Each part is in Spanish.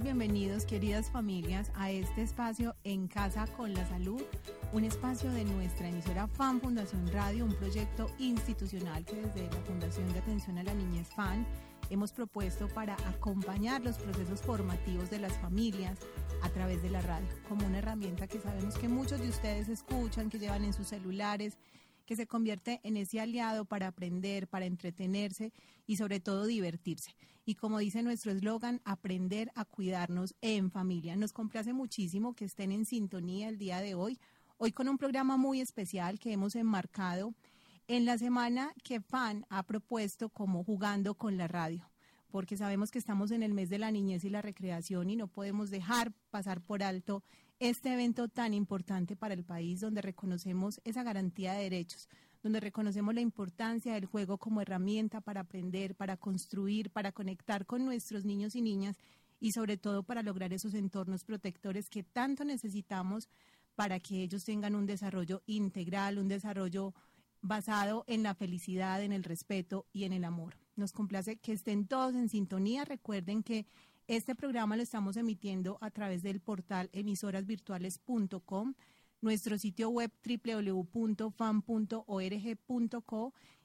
bienvenidos, queridas familias, a este espacio En Casa con la Salud, un espacio de nuestra emisora FAN Fundación Radio, un proyecto institucional que desde la Fundación de Atención a la Niñez FAN hemos propuesto para acompañar los procesos formativos de las familias a través de la radio, como una herramienta que sabemos que muchos de ustedes escuchan, que llevan en sus celulares que se convierte en ese aliado para aprender, para entretenerse y sobre todo divertirse. Y como dice nuestro eslogan, aprender a cuidarnos en familia. Nos complace muchísimo que estén en sintonía el día de hoy, hoy con un programa muy especial que hemos enmarcado en la semana que FAN ha propuesto como jugando con la radio porque sabemos que estamos en el mes de la niñez y la recreación y no podemos dejar pasar por alto este evento tan importante para el país donde reconocemos esa garantía de derechos, donde reconocemos la importancia del juego como herramienta para aprender, para construir, para conectar con nuestros niños y niñas y sobre todo para lograr esos entornos protectores que tanto necesitamos para que ellos tengan un desarrollo integral, un desarrollo basado en la felicidad, en el respeto y en el amor. Nos complace que estén todos en sintonía. Recuerden que este programa lo estamos emitiendo a través del portal emisorasvirtuales.com, nuestro sitio web www.fan.org.co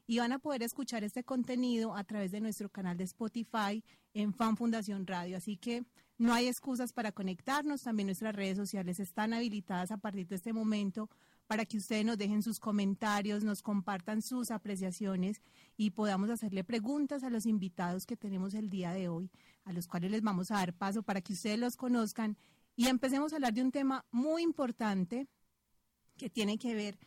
y van a poder escuchar este contenido a través de nuestro canal de Spotify en Fan Fundación Radio. Así que no hay excusas para conectarnos. También nuestras redes sociales están habilitadas a partir de este momento para que ustedes nos dejen sus comentarios, nos compartan sus apreciaciones y podamos hacerle preguntas a los invitados que tenemos el día de hoy, a los cuales les vamos a dar paso para que ustedes los conozcan y empecemos a hablar de un tema muy importante que tiene que ver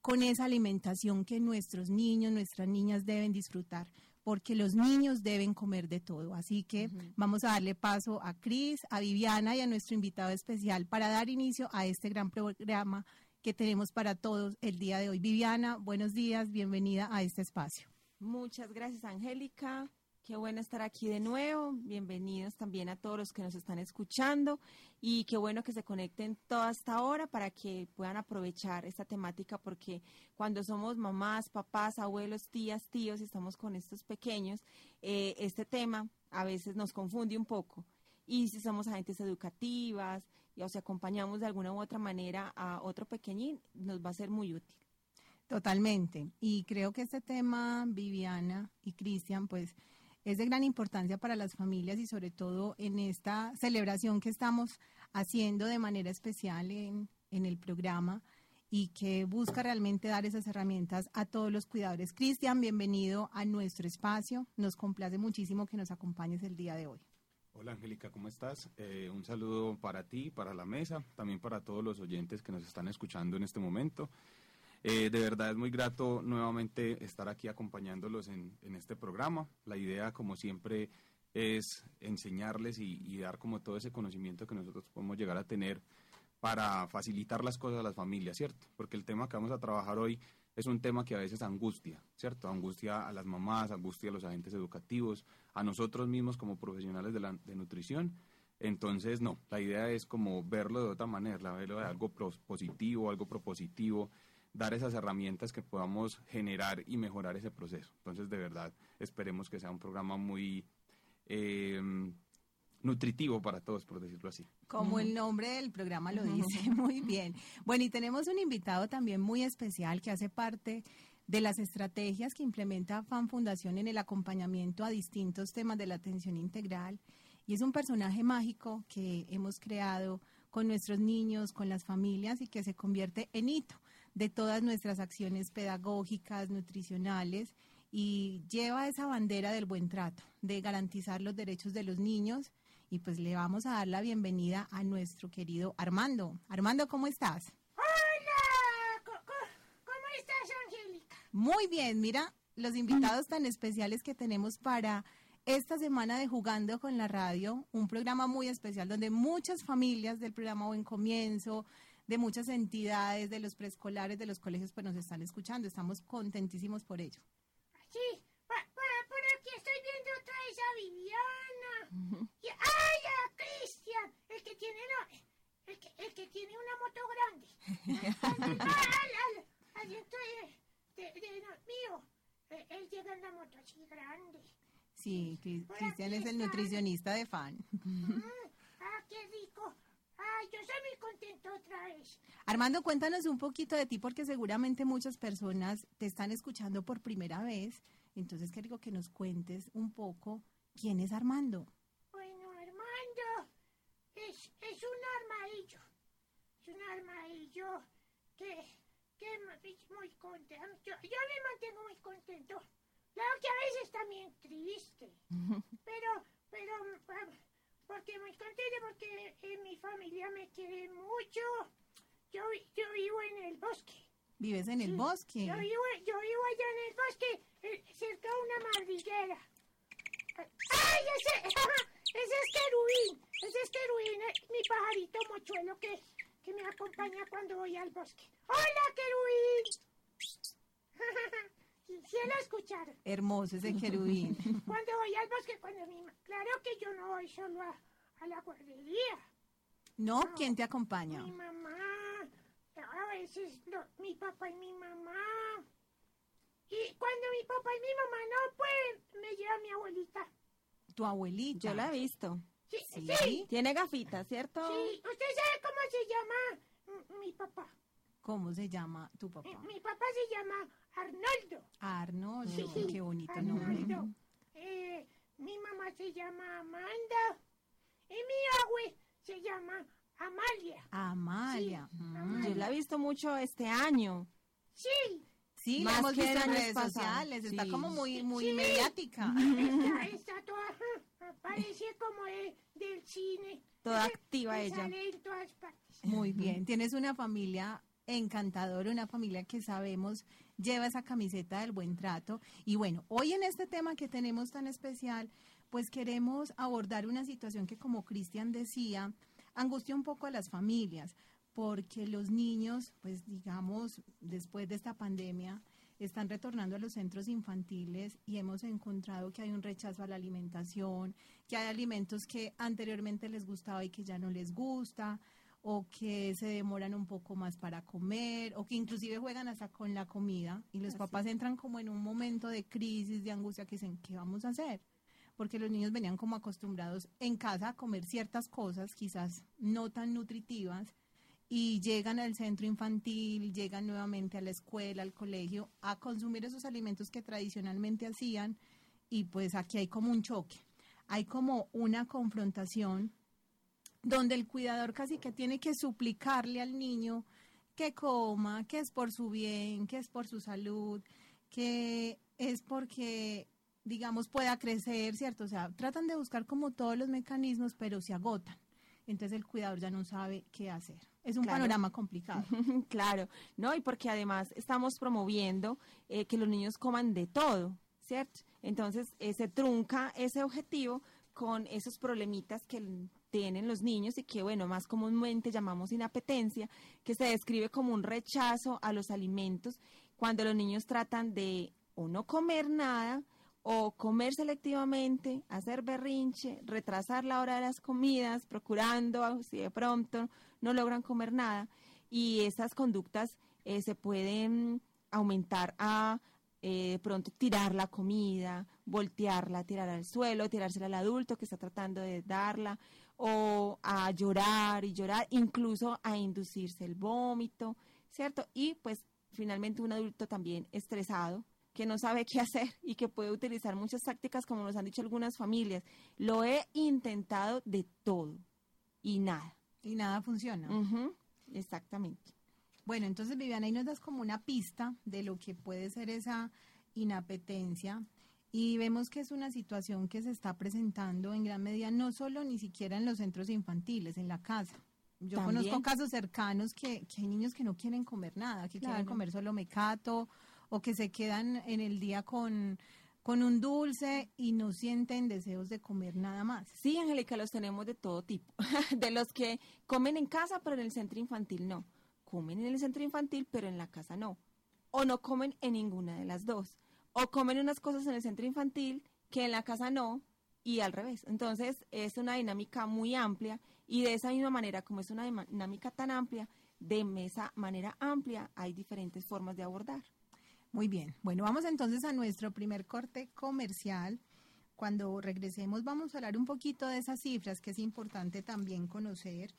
con esa alimentación que nuestros niños, nuestras niñas deben disfrutar, porque los niños deben comer de todo. Así que vamos a darle paso a Cris, a Viviana y a nuestro invitado especial para dar inicio a este gran programa que tenemos para todos el día de hoy. Viviana, buenos días, bienvenida a este espacio. Muchas gracias, Angélica. Qué bueno estar aquí de nuevo. Bienvenidos también a todos los que nos están escuchando y qué bueno que se conecten toda esta hora para que puedan aprovechar esta temática porque cuando somos mamás, papás, abuelos, tías, tíos y estamos con estos pequeños, eh, este tema a veces nos confunde un poco y si somos agentes educativas y, o si acompañamos de alguna u otra manera a otro pequeñín, nos va a ser muy útil. Totalmente. Y creo que este tema, Viviana y Cristian, pues es de gran importancia para las familias y sobre todo en esta celebración que estamos haciendo de manera especial en, el programa y que busca realmente dar esas herramientas a todos los cuidadores. Cristian, bienvenido a nuestro espacio. Nos complace muchísimo que nos acompañes el día de hoy. Hola Angélica, ¿cómo estás? Eh, un saludo para ti, para la mesa, también para todos los oyentes que nos están escuchando en este momento. Eh, de verdad es muy grato nuevamente estar aquí acompañándolos en, este programa. La idea, como siempre, es enseñarles y, dar como todo ese conocimiento que nosotros podemos llegar a tener para facilitar las cosas a las familias, ¿cierto? Porque el tema que vamos a trabajar hoy es un tema que a veces angustia, ¿cierto? Angustia a las mamás, angustia a los agentes educativos, a nosotros mismos como profesionales de, la, de nutrición. Entonces, no, la idea es como verlo de otra manera, verlo de algo positivo, algo propositivo, dar esas herramientas que podamos generar y mejorar ese proceso. Entonces, de verdad, esperemos que sea un programa muy... Eh, nutritivo para todos, por decirlo así. Como el nombre del programa lo dice, muy bien. Bueno, y tenemos un invitado también muy especial que hace parte de las estrategias que implementa FAN Fundación en el acompañamiento a distintos temas de la atención integral. Y es un personaje mágico que hemos creado con nuestros niños, con las familias y que se convierte en hito de todas nuestras acciones pedagógicas, nutricionales y lleva esa bandera del buen trato, de garantizar los derechos de los niños y pues le vamos a dar la bienvenida a nuestro querido Armando. Armando, ¿cómo estás? Hola, ¿cómo, estás, Angélica? Muy bien, mira los invitados tan especiales que tenemos para esta semana de Jugando con la Radio, un programa muy especial donde muchas familias del programa Buen Comienzo, de muchas entidades, de los preescolares, de los colegios, pues nos están escuchando. Estamos contentísimos por ello. Sí, por aquí estoy viendo otra vez a Viviana. y, ¡Ay, a Cristian! El que tiene el que, el que tiene una moto grande. al, aliento de, de, de mío. Él llega en la moto así grande. Sí, Cristian es el nutricionista de fan. Ah, qué rico. Ay, yo soy muy contento otra vez. Armando, cuéntanos un poquito de ti porque seguramente muchas personas te están escuchando por primera vez. Entonces, rico que nos cuentes un poco quién es Armando. Bueno, Armando es, es un armadillo. Es un armadillo que, que es muy contento. Yo, yo me mantengo muy contento. Claro que a veces también triste. Pero, pero, porque muy contento porque eh, mi familia me quiere mucho. Yo, yo vivo en el bosque. Vives en el Sí, bosque. Yo vivo, yo vivo allá en el bosque, eh, cerca de una madriguera. ¡Ay, ese, ese es querubín! Ese es querubín, eh, mi pajarito mochuelo que, que me acompaña cuando voy al bosque. ¡Hola, querubín! Sí, sí lo escucharon. Hermoso ese querubín. Cuando voy al bosque, cuando mi... ma- Claro que yo no voy solo a, a la guardería. ¿No? ¿Quién te acompaña? Mi mamá, a veces mi papá y mi mamá. Y cuando mi papá y mi mamá no pueden, me lleva mi abuelita. Tu abuelita. Yo la he visto. Sí, Sí. sí, Tiene gafitas, ¿cierto? sí. ¿Usted sabe cómo se llama mi papá? ¿Cómo se llama tu Mi, papá? mi papá se llama Arnoldo. Arnoldo. Sí, sí. Qué bonito nombre. Arnoldo. Eh, mi mamá se llama Amanda. Y mi abue se llama Amalia. Amalia. Sí, Mm. Amalia. Yo la he visto mucho este año. Sí, Sí, la Más hemos que visto en redes pasados. sociales. Está Sí. como muy, muy Sí. mediática. está, está toda... Parece como de- del cine. Toda activa ella. Sale en todas partes. Muy bien. Tienes una familia encantadora, una familia que sabemos lleva esa camiseta del buen trato. Y bueno, hoy en este tema que tenemos tan especial, pues queremos abordar una situación que, como Cristian decía, angustia un poco a las familias, porque los niños, pues digamos, después de esta pandemia, están retornando a los centros infantiles y hemos encontrado que hay un rechazo a la alimentación, que hay alimentos que anteriormente les gustaba y que ya no les gusta, o que se demoran un poco más para comer, o que inclusive juegan hasta con la comida y los Así papás entran como en un momento de crisis, de angustia, que dicen, ¿qué vamos a hacer? Porque los niños venían como acostumbrados en casa a comer ciertas cosas, quizás no tan nutritivas, y llegan al centro infantil, llegan nuevamente a la escuela, al colegio, a consumir esos alimentos que tradicionalmente hacían y pues aquí hay como un choque, hay como una confrontación donde el cuidador casi que tiene que suplicarle al niño que coma, que es por su bien, que es por su salud, que es porque, digamos, pueda crecer, ¿cierto? O sea, tratan de buscar como todos los mecanismos, pero se agotan. Entonces el cuidador ya no sabe qué hacer. Es un Claro. panorama complicado. claro, ¿no? Y porque además estamos promoviendo eh, que los niños coman de todo, ¿cierto? Entonces eh, se trunca ese objetivo con esos problemitas que tienen los niños y que, bueno, más comúnmente llamamos inapetencia, que se describe como un rechazo a los alimentos cuando los niños tratan de o no comer nada o comer selectivamente, hacer berrinche, retrasar la hora de las comidas, procurando, si de pronto no logran comer nada. Y estas conductas eh, se pueden aumentar a eh, pronto tirar la comida, voltearla, tirar al suelo, tirársela al adulto que está tratando de darla, o a llorar y llorar, incluso a inducirse el vómito, ¿cierto? Y pues finalmente un adulto también estresado que no sabe qué hacer y que puede utilizar muchas tácticas como nos han dicho algunas familias. Lo he intentado de todo y nada. Y nada funciona. Exactamente. Bueno, entonces Viviana, ahí nos das como una pista de lo que puede ser esa inapetencia y vemos que es una situación que se está presentando en gran medida no solo ni siquiera en los centros infantiles, en la casa. Yo También. conozco casos cercanos que, que hay niños que no quieren comer nada, que quieren Claro. comer solo mecato o que se quedan en el día con, con un dulce y no sienten deseos de comer nada más. Sí, Angélica, los tenemos de todo tipo. de los que comen en casa, pero en el centro infantil no. Comen en el centro infantil, pero en la casa no. O no comen en ninguna de las dos. O comen unas cosas en el centro infantil que en la casa no, y al revés. Entonces, es una dinámica muy amplia y de esa misma manera, como es una dinámica tan amplia, de esa manera amplia hay diferentes formas de abordar. Muy bien. Bueno, vamos entonces a nuestro primer corte comercial. cuando regresemos vamos a hablar un poquito de esas cifras que es importante también conocer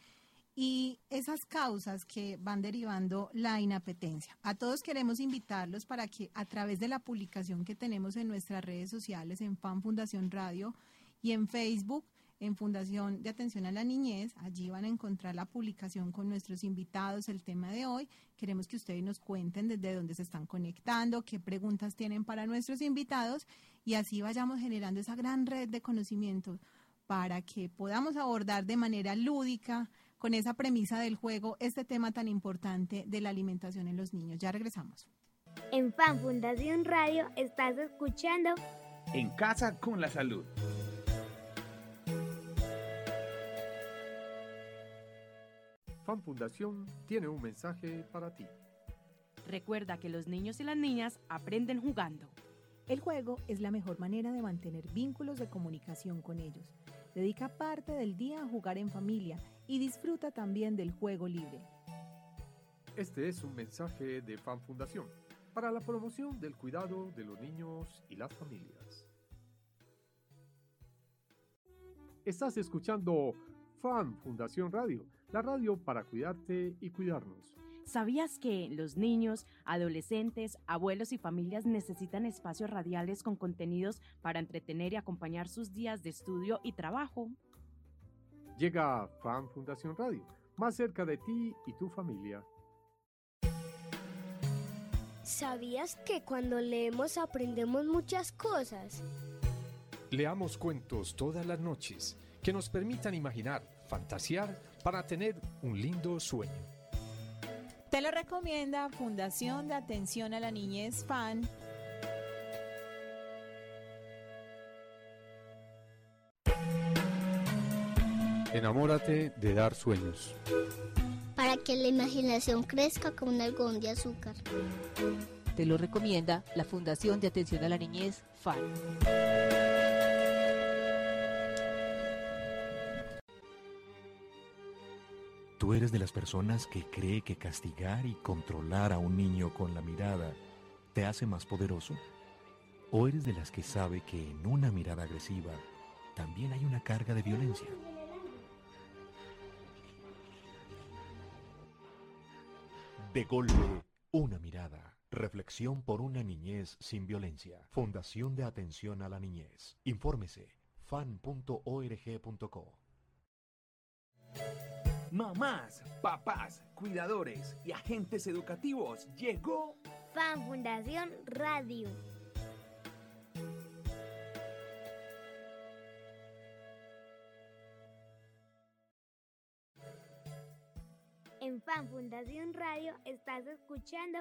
y esas causas que van derivando la inapetencia. A todos queremos invitarlos para que a través de la publicación que tenemos en nuestras redes sociales, en Fan Fundación Radio y en Facebook, en Fundación de Atención a la Niñez. Allí van a encontrar la publicación con nuestros invitados, el tema de hoy. Queremos que ustedes nos cuenten desde dónde se están conectando, qué preguntas tienen para nuestros invitados y así vayamos generando esa gran red de conocimiento para que podamos abordar de manera lúdica, con esa premisa del juego, este tema tan importante de la alimentación en los niños. Ya regresamos. En Fan Fundación Radio estás escuchando En casa con la salud. Fan Fundación tiene un mensaje para ti. Recuerda que los niños y las niñas aprenden jugando. El juego es la mejor manera de mantener vínculos de comunicación con ellos. Dedica parte del día a jugar en familia y disfruta también del juego libre. Este es un mensaje de Fan Fundación para la promoción del cuidado de los niños y las familias. Estás escuchando Fan Fundación Radio, la radio para cuidarte y cuidarnos. ¿Sabías que los niños, adolescentes, abuelos y familias necesitan espacios radiales con contenidos para entretener y acompañar sus días de estudio y trabajo? Llega Fan Fundación Radio, más cerca de ti y tu familia. ¿Sabías que cuando leemos aprendemos muchas cosas? Leamos cuentos todas las noches que nos permitan imaginar, fantasear para tener un lindo sueño. Te lo recomienda Fundación de Atención a la Niñez FAN. Enamórate de dar sueños. Para que la imaginación crezca como un algodón de azúcar. Te lo recomienda la Fundación de Atención a la Niñez FAN. ¿Tú eres de las personas que cree que castigar y controlar a un niño con la mirada te hace más poderoso? ¿O eres de las que sabe que en una mirada agresiva también hay una carga de violencia? De golpe, una mirada. Reflexión por una niñez sin violencia. Fundación de Atención a la Niñez. Infórmese fan.org.co. Mamás, papás, cuidadores y agentes educativos, llegó Fan Fundación Radio. En Fan Fundación Radio estás escuchando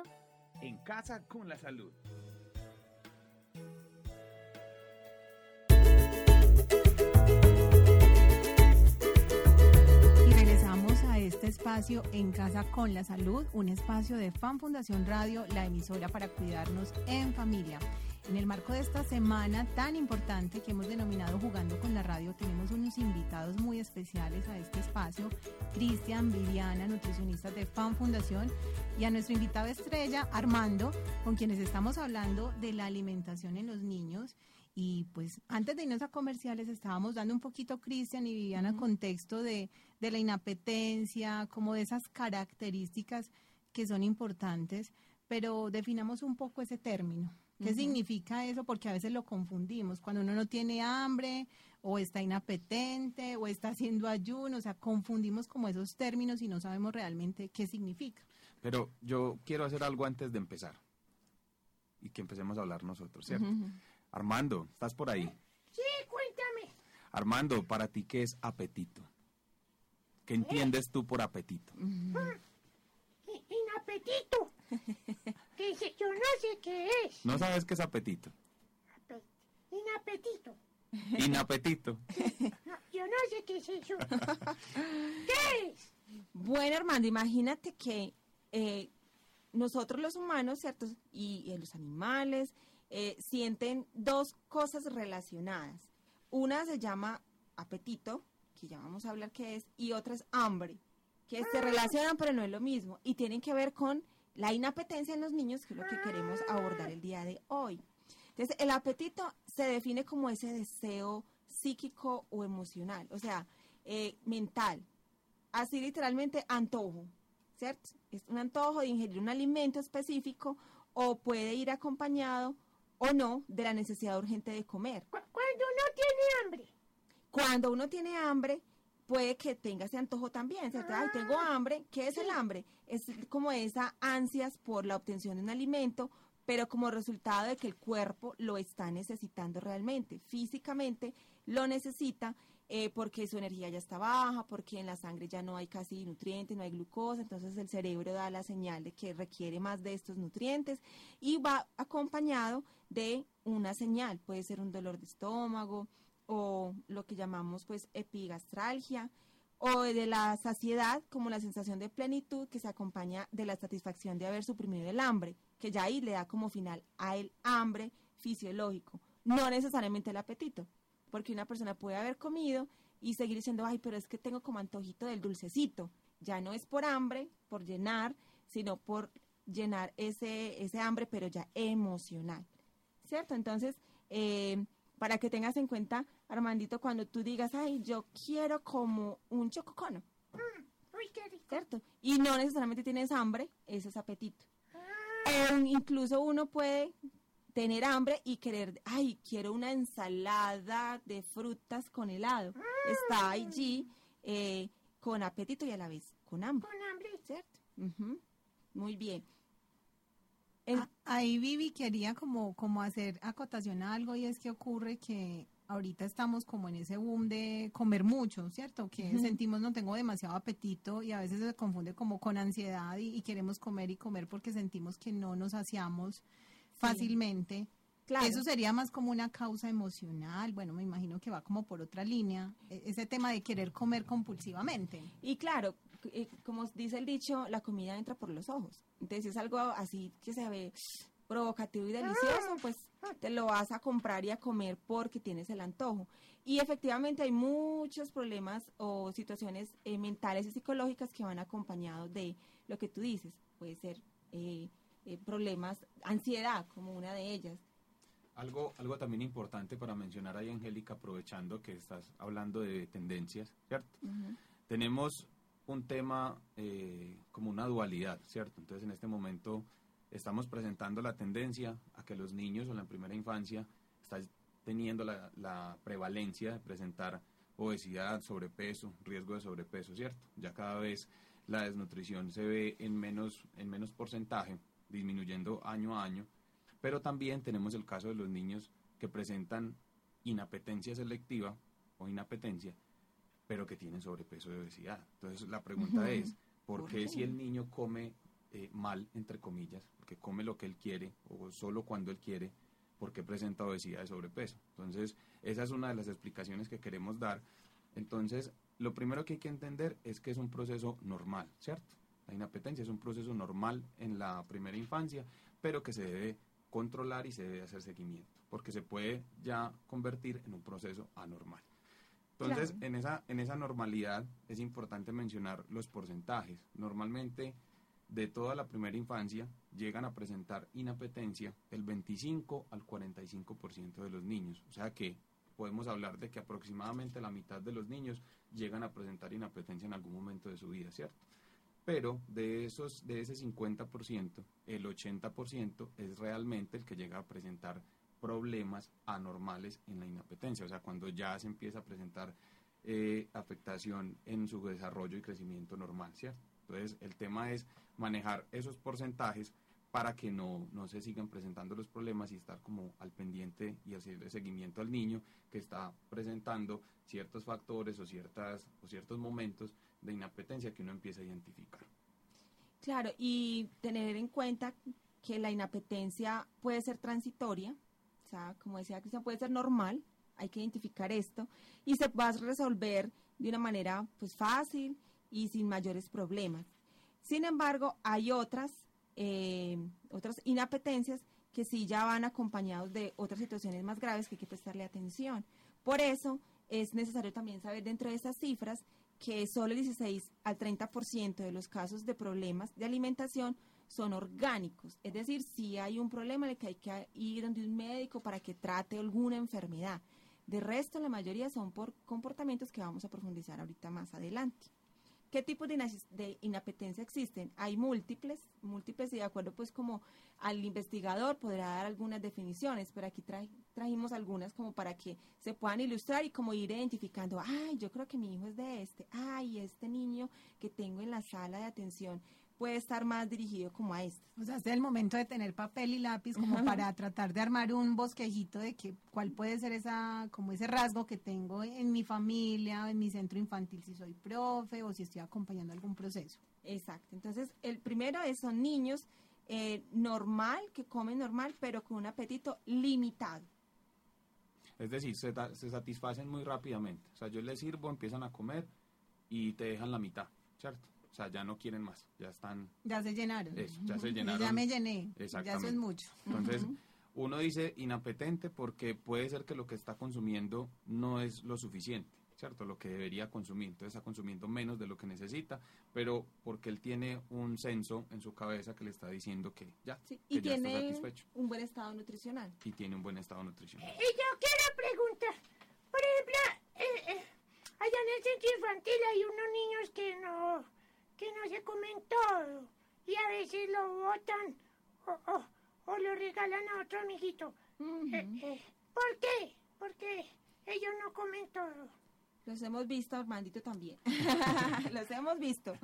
En casa con la salud. Y regresamos a este espacio En Casa con la Salud, un espacio de Fan Fundación Radio, la emisora para cuidarnos en familia. En el marco de esta semana tan importante que hemos denominado Jugando con la Radio, tenemos unos invitados muy especiales a este espacio, Cristian, Viviana, nutricionistas de Fan Fundación, y a nuestro invitado estrella, Armando, con quienes estamos hablando de la alimentación en los niños. Y pues antes de irnos a comerciales estábamos dando un poquito, Cristian y Viviana, contexto de, de la inapetencia, como de esas características que son importantes, pero definamos un poco ese término. ¿Qué significa eso? Porque a veces lo confundimos. Cuando uno no tiene hambre o está inapetente o está haciendo ayuno, o sea, confundimos como esos términos y no sabemos realmente qué significa. Pero yo quiero hacer algo antes de empezar. Y que empecemos a hablar nosotros, ¿cierto? Armando, ¿estás por ahí? Sí, cuéntame. Armando, para ti, ¿qué es apetito? ¿Qué entiendes tú por apetito? I- Inapetito. Que yo no sé qué es. ¿No sabes qué es apetito? Ape- Inapetito. Inapetito. No, yo no sé qué es eso. ¿Qué es? Bueno, Armando, imagínate que eh, nosotros los humanos, ¿cierto? Y, eh, los animales eh, sienten dos cosas relacionadas. Una se llama apetito, que ya vamos a hablar qué es, y otra es hambre, que se relacionan pero no es lo mismo y tienen que ver con la inapetencia en los niños, que es lo que queremos abordar el día de hoy. Entonces, el apetito se define como ese deseo psíquico o emocional, o sea, eh, mental. Así literalmente antojo, ¿cierto? Es un antojo de ingerir un alimento específico o puede ir acompañado o no de la necesidad urgente de comer. Cuando uno tiene hambre. Cuando uno tiene hambre, puede que tenga ese antojo también, ¿cierto? Ay, tengo hambre. ¿Qué es el hambre? Es como esa ansias por la obtención de un alimento, pero como resultado de que el cuerpo lo está necesitando realmente, físicamente lo necesita eh, porque su energía ya está baja, porque en la sangre ya no hay casi nutrientes, no hay glucosa, entonces el cerebro da la señal de que requiere más de estos nutrientes y va acompañado de una señal, puede ser un dolor de estómago o lo que llamamos pues epigastralgia o de la saciedad como la sensación de plenitud que se acompaña de la satisfacción de haber suprimido el hambre, que ya ahí le da como final a el hambre fisiológico, no necesariamente el apetito, porque una persona puede haber comido y seguir diciendo, ay, pero es que tengo como antojito del dulcecito, ya no es por hambre, por llenar, sino por llenar ese, ese hambre, pero ya emocional, ¿cierto? Entonces, eh, para que tengas en cuenta, Armandito, cuando tú digas, ay, yo quiero como un chococono, Mm, uy, qué rico. ¿cierto? Y no necesariamente tienes hambre, ese es apetito. Ah, O incluso uno puede tener hambre y querer, ay, quiero una ensalada de frutas con helado. Está allí eh, con apetito y a la vez con hambre, con hambre. ¿cierto? Ujú. Muy bien. Ah, Ahí Vivi quería como, como hacer acotación a algo y es que ocurre que ahorita estamos como en ese boom de comer mucho, ¿cierto? Que Ujú. sentimos no tengo demasiado apetito y a veces se confunde como con ansiedad y, y queremos comer y comer porque sentimos que no nos saciamos fácilmente. claro. Eso sería más como una causa emocional, bueno, me imagino que va como por otra línea, e- ese tema de querer comer compulsivamente. Y claro, como dice el dicho, la comida entra por los ojos. Entonces, si es algo así que se ve provocativo y delicioso, pues te lo vas a comprar y a comer porque tienes el antojo. Y efectivamente hay muchos problemas o situaciones eh, mentales y psicológicas que van acompañados de lo que tú dices. Puede ser eh, eh, problemas, ansiedad como una de ellas. Algo, algo también importante para mencionar ahí, Angélica, aprovechando que estás hablando de tendencias, ¿cierto? Tenemos un tema eh, como una dualidad, ¿cierto? Entonces, en este momento estamos presentando la tendencia a que los niños o la primera infancia están teniendo la, la prevalencia de presentar obesidad, sobrepeso, riesgo de sobrepeso, ¿cierto? Ya cada vez la desnutrición se ve en menos, en menos porcentaje, disminuyendo año a año, pero también tenemos el caso de los niños que presentan inapetencia selectiva o inapetencia, pero que tienen sobrepeso y obesidad. Entonces la pregunta es, ¿por, ¿Por qué qué? si el niño come eh, mal, entre comillas, porque come lo que él quiere o solo cuando él quiere, por qué presenta obesidad y sobrepeso? Entonces esa es una de las explicaciones que queremos dar. Entonces, lo primero que hay que entender es que es un proceso normal, ¿cierto? La inapetencia es un proceso normal en la primera infancia, pero que se debe controlar y se debe hacer seguimiento, porque se puede ya convertir en un proceso anormal. Entonces, Claro. en, esa, en esa normalidad es importante mencionar los porcentajes. Normalmente, de toda la primera infancia, llegan a presentar inapetencia el 25 al 45% de los niños. O sea que podemos hablar de que aproximadamente la mitad de los niños llegan a presentar inapetencia en algún momento de su vida, ¿cierto? Pero de esos de ese 50%, el 80% es realmente el que llega a presentar problemas anormales en la inapetencia, o sea, cuando ya se empieza a presentar eh, afectación en su desarrollo y crecimiento normal, ¿cierto? Entonces, el tema es manejar esos porcentajes para que no, no se sigan presentando los problemas y estar como al pendiente y hacerle seguimiento al niño que está presentando ciertos factores o, ciertas, o ciertos momentos de inapetencia que uno empieza a identificar. Claro, y tener en cuenta que la inapetencia puede ser transitoria, sea, como decía Cristian, puede ser normal, hay que identificar esto, y se va a resolver de una manera pues fácil y sin mayores problemas. Sin embargo, hay otras, eh, otras inapetencias que sí ya van acompañados de otras situaciones más graves que hay que prestarle atención. Por eso es necesario también saber dentro de estas cifras que solo el 16 al 30% de los casos de problemas de alimentación son orgánicos, es decir, si hay un problema en el que hay que ir donde un médico para que trate alguna enfermedad. De resto, la mayoría son por comportamientos que vamos a profundizar ahorita más adelante. ¿Qué tipos de, ina- de inapetencia existen? Hay múltiples, múltiples y de acuerdo pues como al investigador podrá dar algunas definiciones, pero aquí tra- trajimos algunas como para que se puedan ilustrar y como ir identificando, ay, yo creo que mi hijo es de este, ay, este niño que tengo en la sala de atención puede estar más dirigido como a este. O sea, es el momento de tener papel y lápiz como para tratar de armar un bosquejito de que cuál puede ser esa, como ese rasgo que tengo en mi familia, en mi centro infantil, si soy profe o si estoy acompañando algún proceso. Exacto. Entonces, el primero es, son niños eh, normal, que comen normal, pero con un apetito limitado. Es decir, se, ta- se satisfacen muy rápidamente. O sea, yo les sirvo, empiezan a comer y te dejan la mitad, ¿cierto? O sea, ya no quieren más, ya están... Ya se llenaron. Eso, ya se Y llenaron. Ya me llené. Ya eso Exactamente. es mucho. Entonces, uno dice inapetente porque puede ser que lo que está consumiendo no es lo suficiente, ¿cierto? Lo que debería consumir. Entonces está consumiendo menos de lo que necesita, pero porque él tiene un censo en su cabeza que le está diciendo que ya, Y que ya está tiene satisfecho un buen estado nutricional. y tiene un buen estado nutricional. Y yo quiero preguntar, por ejemplo, eh, eh, allá en el centro infantil hay unos niños que no, que no se comen todo y a veces lo botan o, o, o lo regalan a otro amiguito. Eh, eh, ¿Por qué? Porque ellos no comen todo. Los hemos visto, Armandito también. Los hemos visto.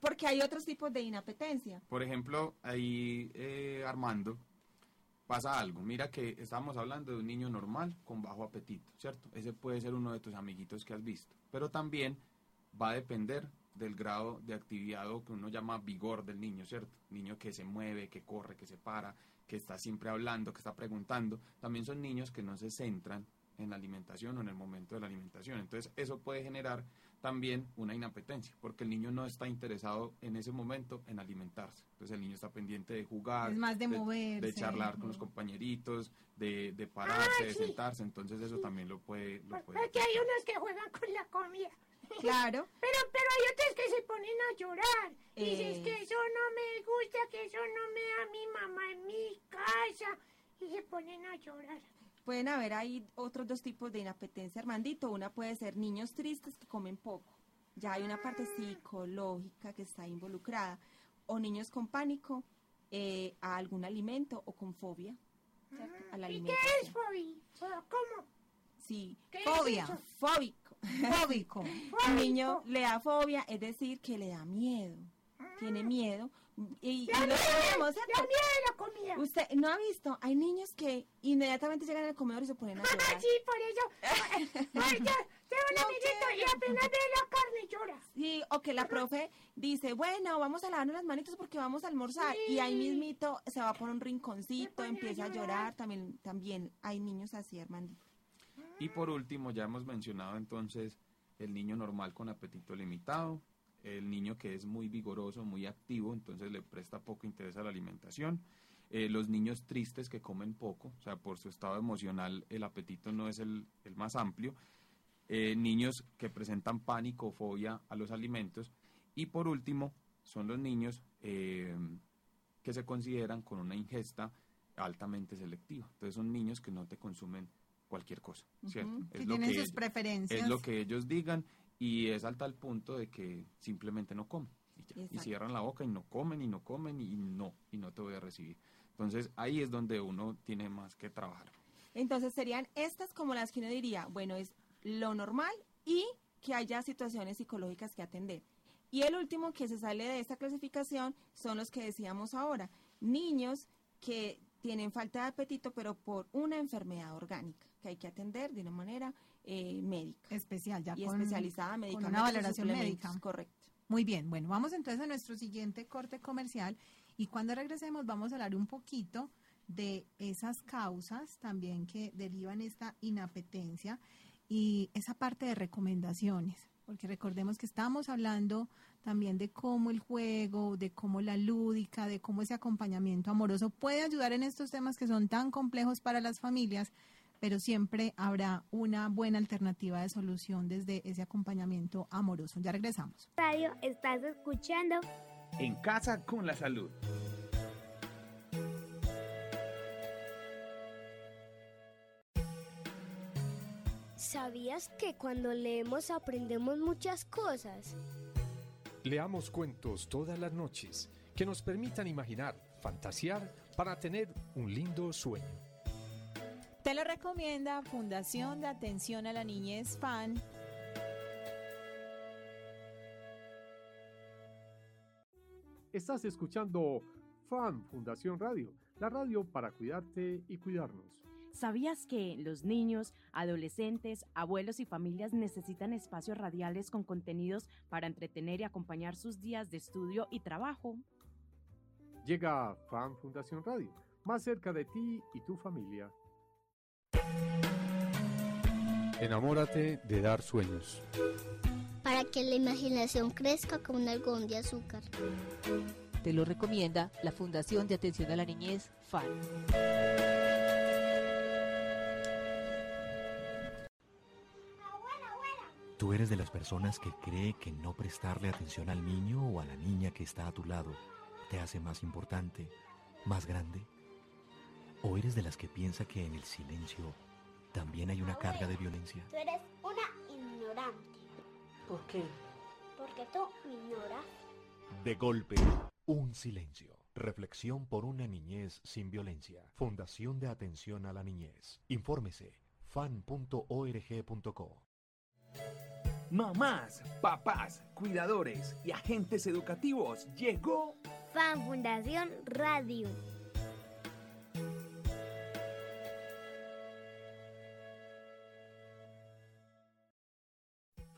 Porque hay otros tipos de inapetencia. Por ejemplo, ahí eh, Armando pasa algo. Mira que estábamos hablando de un niño normal con bajo apetito, ¿cierto? Ese puede ser uno de tus amiguitos que has visto. Pero también va a depender del grado de actividad o que uno llama vigor del niño, ¿cierto? Niño que se mueve, que corre, que se para, que está siempre hablando, que está preguntando. También son niños que no se centran en la alimentación o en el momento de la alimentación. Entonces, eso puede generar también una inapetencia, porque el niño no está interesado en ese momento en alimentarse. Entonces, el niño está pendiente de jugar, Es más de moverse. de charlar con los compañeritos, de, de pararse, Ah, de sentarse. Entonces, eso también lo puede... Lo puede Porque hay unos que juegan con la comida. Claro. Pero, pero hay otros que se ponen a llorar. Dices que eso no me gusta, que eso no me da mi mamá en mi casa. Y se ponen a llorar. Pueden haber ahí otros dos tipos de inapetencia, Armandito. Una puede ser niños tristes que comen poco. Ya hay una parte psicológica que está involucrada. O niños con pánico eh, a algún alimento o con fobia ¿cierto? a la ¿Y qué es Fabi? ¿Cómo? Sí, ¿Qué es fobia? Fóbico. Un niño le da fobia, es decir, que le da miedo. Tiene miedo. Y, y lo. Da miedo comida. Usted no ha visto, hay niños que inmediatamente llegan al comedor y se ponen a Ah, llorar. sí, por eso. Ay, tengo un No amiguito y apenas ve la carne llora. Sí, o que la profe dice, bueno, vamos a lavarnos las manitos porque vamos a almorzar. Y ahí mismito se va por un rinconcito, empieza a llorar. También, también hay niños así, Armandito. Y por último, ya hemos mencionado entonces el niño normal con apetito limitado, el niño que es muy vigoroso, muy activo, entonces le presta poco interés a la alimentación, eh, los niños tristes que comen poco, o sea, por su estado emocional el apetito no es el, el más amplio, eh, niños que presentan pánico o fobia a los alimentos, y por último, son los niños eh, que se consideran con una ingesta altamente selectiva. Entonces son niños que no te consumen cualquier cosa, ¿cierto? Que tienen sus ellos- preferencias. Es lo que ellos digan y es al tal punto de que simplemente no comen. Y, ya. Y cierran la boca y no comen y no comen y no, y no te voy a recibir. Entonces ahí es donde uno tiene más que trabajar. Entonces serían estas como las que uno diría, bueno, es lo normal y que haya situaciones psicológicas que atender. Y el último que se sale de esta clasificación son los que decíamos ahora, niños que tienen falta de apetito pero por una enfermedad orgánica que hay que atender de una manera eh, médica Especial, ya y con- especializada con médicamente. una valoración médica. Correcto. Muy bien, bueno, vamos entonces a nuestro siguiente corte comercial y cuando regresemos vamos a hablar un poquito de esas causas también que derivan esta inapetencia y esa parte de recomendaciones, porque recordemos que estamos hablando también de cómo el juego, de cómo la lúdica, de cómo ese acompañamiento amoroso puede ayudar en estos temas que son tan complejos para las familias, pero siempre habrá una buena alternativa de solución desde ese acompañamiento amoroso. Ya regresamos. Radio, estás escuchando En casa con la salud. ¿Sabías que cuando leemos aprendemos muchas cosas? Leamos cuentos todas las noches que nos permitan imaginar, fantasear para tener un lindo sueño. Te lo recomienda Fundación de Atención a la Niñez FAN. Estás escuchando FAN Fundación Radio, la radio para cuidarte y cuidarnos. ¿Sabías que los niños, adolescentes, abuelos y familias necesitan espacios radiales con contenidos para entretener y acompañar sus días de estudio y trabajo? Llega FAN Fundación Radio, más cerca de ti y tu familia. Enamórate de dar sueños. Para que la imaginación crezca como un algodón de azúcar. Te lo recomienda la Fundación de Atención a la Niñez, FAN. ¿Tú eres de las personas que cree que no prestarle atención al niño o a la niña que está a tu lado te hace más importante, más grande? ¿O eres de las que piensa que en el silencio también hay una carga de violencia? Tú eres una ignorante. ¿Por qué? Porque tú me ignoras. De golpe, un silencio. Reflexión por una niñez sin violencia. Fundación de Atención a la Niñez. Infórmese fan.org.co. Mamás, papás, cuidadores y agentes educativos, llegó Fan Fundación Radio.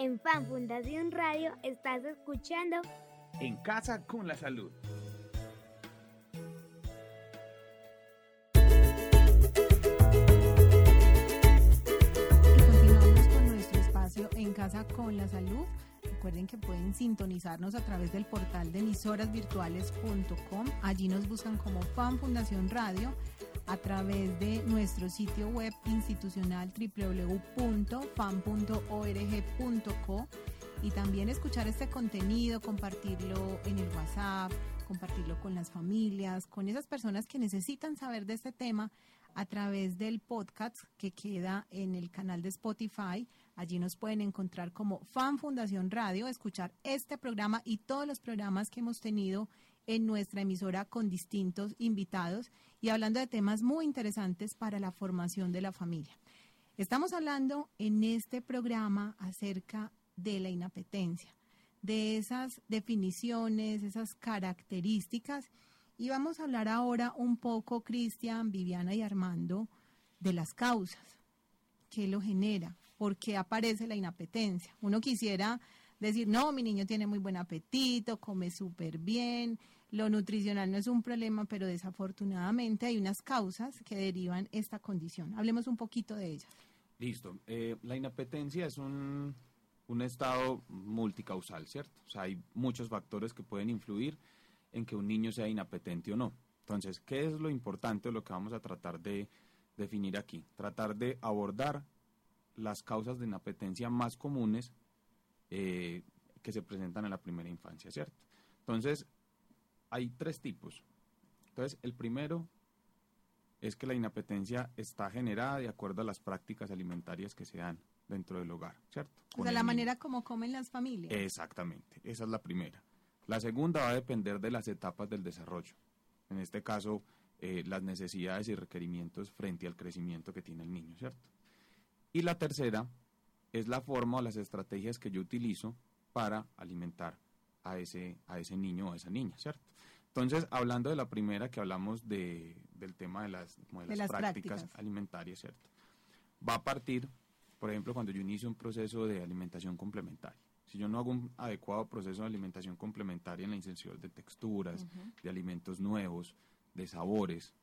En Fan Fundación Radio estás escuchando En casa con la salud. Y continuamos con nuestro espacio en casa con la salud. Recuerden que pueden sintonizarnos a través del portal de emisorasvirtuales.com. Allí nos buscan como Fan Fundación Radio a través de nuestro sitio web institucional www.fan.org.co y también escuchar este contenido, compartirlo en el WhatsApp, compartirlo con las familias, con esas personas que necesitan saber de este tema a través del podcast que queda en el canal de Spotify. Allí nos pueden encontrar como Fan Fundación Radio, escuchar este programa y todos los programas que hemos tenido en nuestra emisora con distintos invitados y hablando de temas muy interesantes para la formación de la familia. Estamos hablando en este programa acerca de la inapetencia, de esas definiciones, esas características y vamos a hablar ahora un poco, Cristian, Viviana y Armando, de las causas. ¿Qué lo genera? ¿Por qué aparece la inapetencia? Uno quisiera decir, no, mi niño tiene muy buen apetito, come súper bien, lo nutricional no es un problema, pero desafortunadamente hay unas causas que derivan esta condición. Hablemos un poquito de ellas. Listo. Eh, la inapetencia es un, un estado multicausal, ¿cierto? O sea, hay muchos factores que pueden influir en que un niño sea inapetente o no. Entonces, ¿qué es lo importante o lo que vamos a tratar de definir aquí? Tratar de abordar las causas de inapetencia más comunes eh, que se presentan en la primera infancia, ¿cierto? Entonces, hay tres tipos. Entonces, el primero es que la inapetencia está generada de acuerdo a las prácticas alimentarias que se dan dentro del hogar, ¿cierto? O Con sea, el la niño. manera como comen las familias. Exactamente, esa es la primera. La segunda va a depender de las etapas del desarrollo. En este caso, eh, las necesidades y requerimientos frente al crecimiento que tiene el niño, ¿cierto? Y la tercera es la forma o las estrategias que yo utilizo para alimentar a ese, a ese niño o a esa niña, ¿cierto? Entonces, hablando de la primera que hablamos de, del tema de las, de De las las prácticas, prácticas. alimentarias, ¿cierto? Va a partir, por ejemplo, cuando yo inicio un proceso de alimentación complementaria. Si yo no hago un adecuado proceso de alimentación complementaria en la inserción de texturas, de alimentos nuevos, de sabores,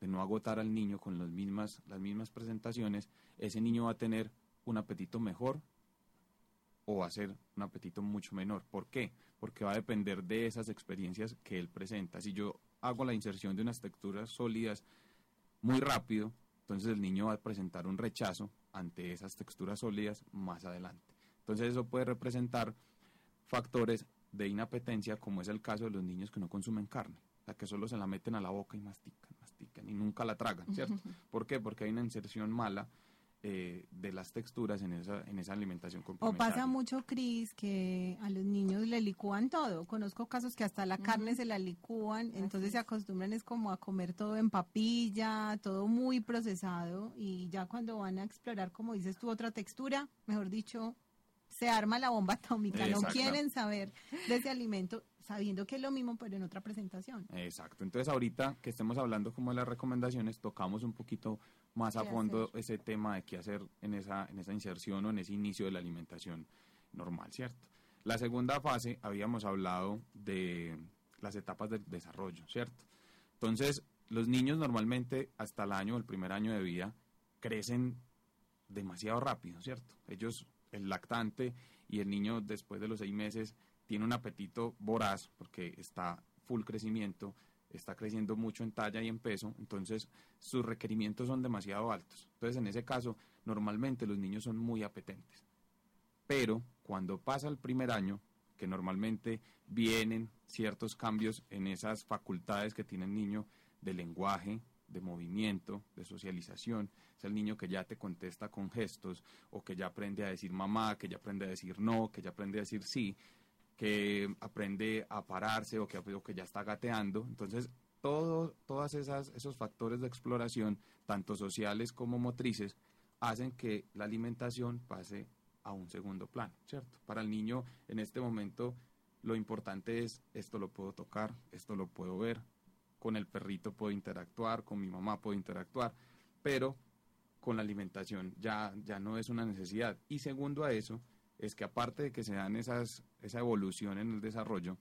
de no agotar al niño con las mismas, las mismas presentaciones, ese niño va a tener un apetito mejor o va a ser un apetito mucho menor. ¿Por qué? Porque va a depender de esas experiencias que él presenta. Si yo hago la inserción de unas texturas sólidas muy rápido, entonces el niño va a presentar un rechazo ante esas texturas sólidas más adelante. Entonces eso puede representar factores de inapetencia, como es el caso de los niños que no consumen carne, o sea, que solo se la meten a la boca y mastican, mastican y nunca la tragan, ¿cierto? ¿Por qué? Porque hay una inserción mala eh, de las texturas en esa, en esa alimentación O complementaria. pasa mucho, Cris, que a los niños le licúan todo. Conozco casos que hasta la carne se la licúan, entonces se acostumbran es como a comer todo en papilla, todo muy procesado y ya cuando van a explorar, como dices tú, otra textura, mejor dicho, se arma la bomba atómica. No quieren saber de ese alimento, sabiendo que es lo mismo, pero en otra presentación. Exacto. Entonces ahorita que estemos hablando como de las recomendaciones, tocamos un poquito más a ¿Qué fondo ese tema de qué hacer en esa, en esa inserción o en ese inicio de la alimentación normal, ¿cierto? La segunda fase habíamos hablado de las etapas del desarrollo, ¿cierto? Entonces, los niños normalmente hasta el año, el primer año de vida, crecen demasiado rápido, ¿cierto? Ellos, el lactante y el niño después de los seis meses tiene un apetito voraz porque está full crecimiento, está creciendo mucho en talla y en peso, entonces sus requerimientos son demasiado altos. Entonces, en ese caso, normalmente los niños son muy apetentes. Pero cuando pasa el primer año, que normalmente vienen ciertos cambios en esas facultades que tiene el niño de lenguaje, de movimiento, de socialización. Es el niño que ya te contesta con gestos o que ya aprende a decir mamá, que ya aprende a decir no, que ya aprende a decir sí, que aprende a pararse o que, o que ya está gateando. Entonces, todo, todas esas esos factores de exploración, tanto sociales como motrices, hacen que la alimentación pase a un segundo plano, ¿cierto? Para el niño en este momento lo importante es esto lo puedo tocar, esto lo puedo ver, con el perrito puedo interactuar, con mi mamá puedo interactuar, pero con la alimentación ya, ya no es una necesidad. Y segundo a eso, es que aparte de que se dan esas, esa evolución en el desarrollo,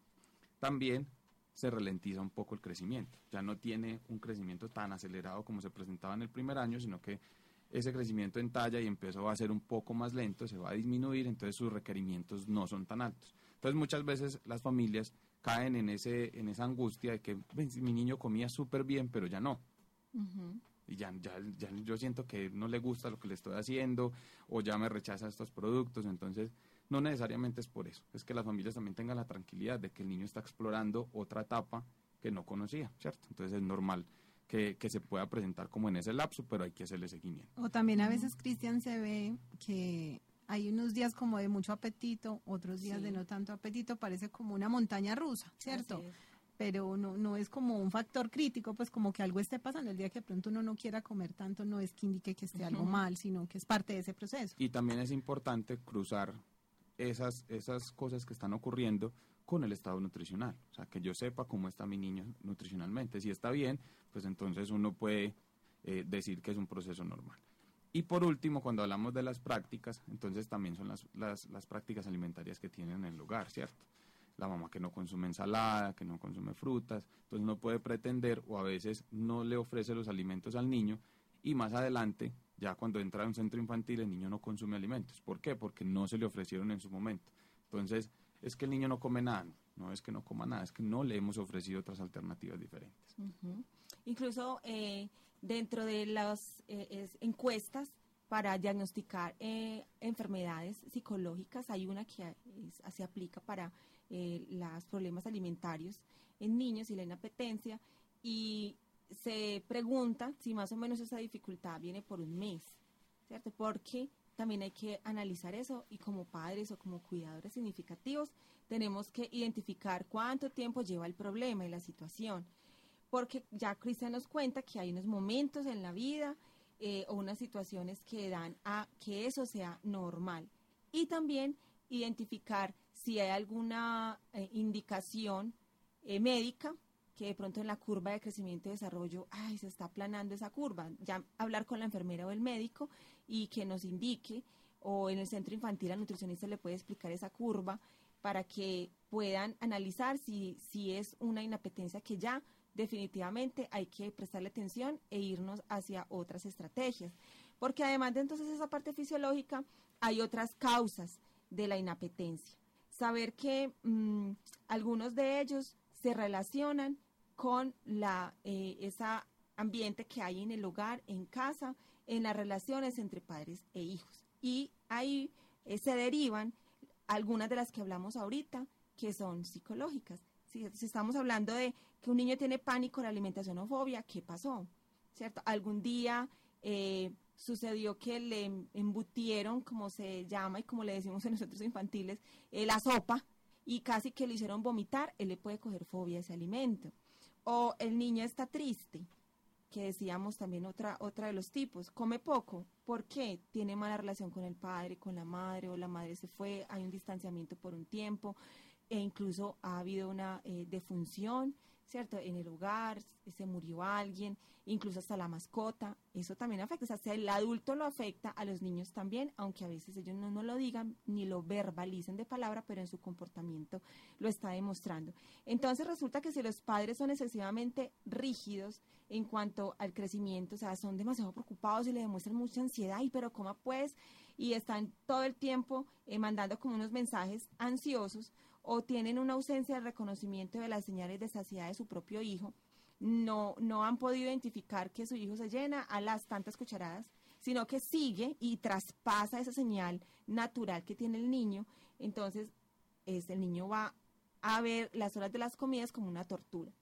también se ralentiza un poco el crecimiento. Ya no tiene un crecimiento tan acelerado como se presentaba en el primer año, sino que ese crecimiento en talla y va a ser un poco más lento, se va a disminuir, entonces sus requerimientos no son tan altos. Entonces muchas veces las familias caen en, ese, en esa angustia de que "Ven, mi niño comía súper bien, pero ya no. Y ya, ya, ya yo siento que no le gusta lo que le estoy haciendo o ya me rechaza estos productos. Entonces, no necesariamente es por eso. Es que las familias también tengan la tranquilidad de que el niño está explorando otra etapa que no conocía, ¿cierto? Entonces es normal que, que se pueda presentar como en ese lapso, pero hay que hacerle seguimiento. O también a veces, Cristian, se ve que hay unos días como de mucho apetito, otros días de no tanto apetito, parece como una montaña rusa, ¿cierto? Pero no, no es como un factor crítico, pues como que algo esté pasando. El día que de pronto uno no quiera comer tanto, no es que indique que esté algo Ujú. mal, sino que es parte de ese proceso. Y también es importante cruzar esas, esas cosas que están ocurriendo con el estado nutricional. O sea, que yo sepa cómo está mi niño nutricionalmente. Si está bien, pues entonces uno puede eh, decir que es un proceso normal. Y por último, cuando hablamos de las prácticas, entonces también son las, las, las prácticas alimentarias que tienen en el hogar, ¿cierto? La mamá que no consume ensalada, que no consume frutas, entonces no puede pretender o a veces no le ofrece los alimentos al niño y más adelante, ya cuando entra a un centro infantil, el niño no consume alimentos. ¿Por qué? Porque no se le ofrecieron en su momento. Entonces, es que el niño no come nada, no es que no coma nada, es que no le hemos ofrecido otras alternativas diferentes. Incluso eh, dentro de las eh, es- encuestas para diagnosticar eh, enfermedades psicológicas, hay una que es- se aplica para eh, los problemas alimentarios en niños y la inapetencia y se pregunta si más o menos esa dificultad viene por un mes, ¿cierto? Porque también hay que analizar eso y como padres o como cuidadores significativos tenemos que identificar cuánto tiempo lleva el problema y la situación porque ya Cristian nos cuenta que hay unos momentos en la vida eh, o unas situaciones que dan a que eso sea normal. Y también identificar si hay alguna eh, indicación eh, médica que de pronto en la curva de crecimiento y desarrollo, ay, se está aplanando esa curva. Ya hablar con la enfermera o el médico y que nos indique, o en el centro infantil al nutricionista le puede explicar esa curva para que puedan analizar si, si es una inapetencia que ya definitivamente hay que prestarle atención e irnos hacia otras estrategias. Porque además de entonces esa parte fisiológica, hay otras causas de la inapetencia. Saber que mm, algunos de ellos se relacionan con la, eh, esa ambiente que hay en el hogar, en casa, en las relaciones entre padres e hijos. Y ahí eh, se derivan algunas de las que hablamos ahorita, que son psicológicas. Si, estamos hablando de que un niño tiene pánico, la alimentación o fobia, ¿qué pasó? ¿Cierto? Algún día eh, sucedió que le embutieron, como se llama y como le decimos en nosotros infantiles, eh, la sopa y casi que le hicieron vomitar, él le puede coger fobia a ese alimento. O el niño está triste, que decíamos también otra, otra de los tipos, come poco, ¿por qué? Tiene mala relación con el padre, con la madre, o la madre se fue, hay un distanciamiento por un tiempo, e incluso ha habido una eh, defunción, ¿cierto? En el hogar, se murió alguien, incluso hasta la mascota, eso también afecta, o sea, el adulto lo afecta, a los niños también, aunque a veces ellos no, no lo digan ni lo verbalicen de palabra, pero en su comportamiento lo está demostrando. Entonces resulta que si los padres son excesivamente rígidos en cuanto al crecimiento, o sea, son demasiado preocupados y le demuestran mucha ansiedad, y pero ¿cómo pues? Y están todo el tiempo eh, mandando como unos mensajes ansiosos, o tienen una ausencia de reconocimiento de las señales de saciedad de su propio hijo, no, no han podido identificar que su hijo se llena a las tantas cucharadas, sino que sigue y traspasa esa señal natural que tiene el niño, entonces es, el niño va a ver las horas de las comidas como una tortura.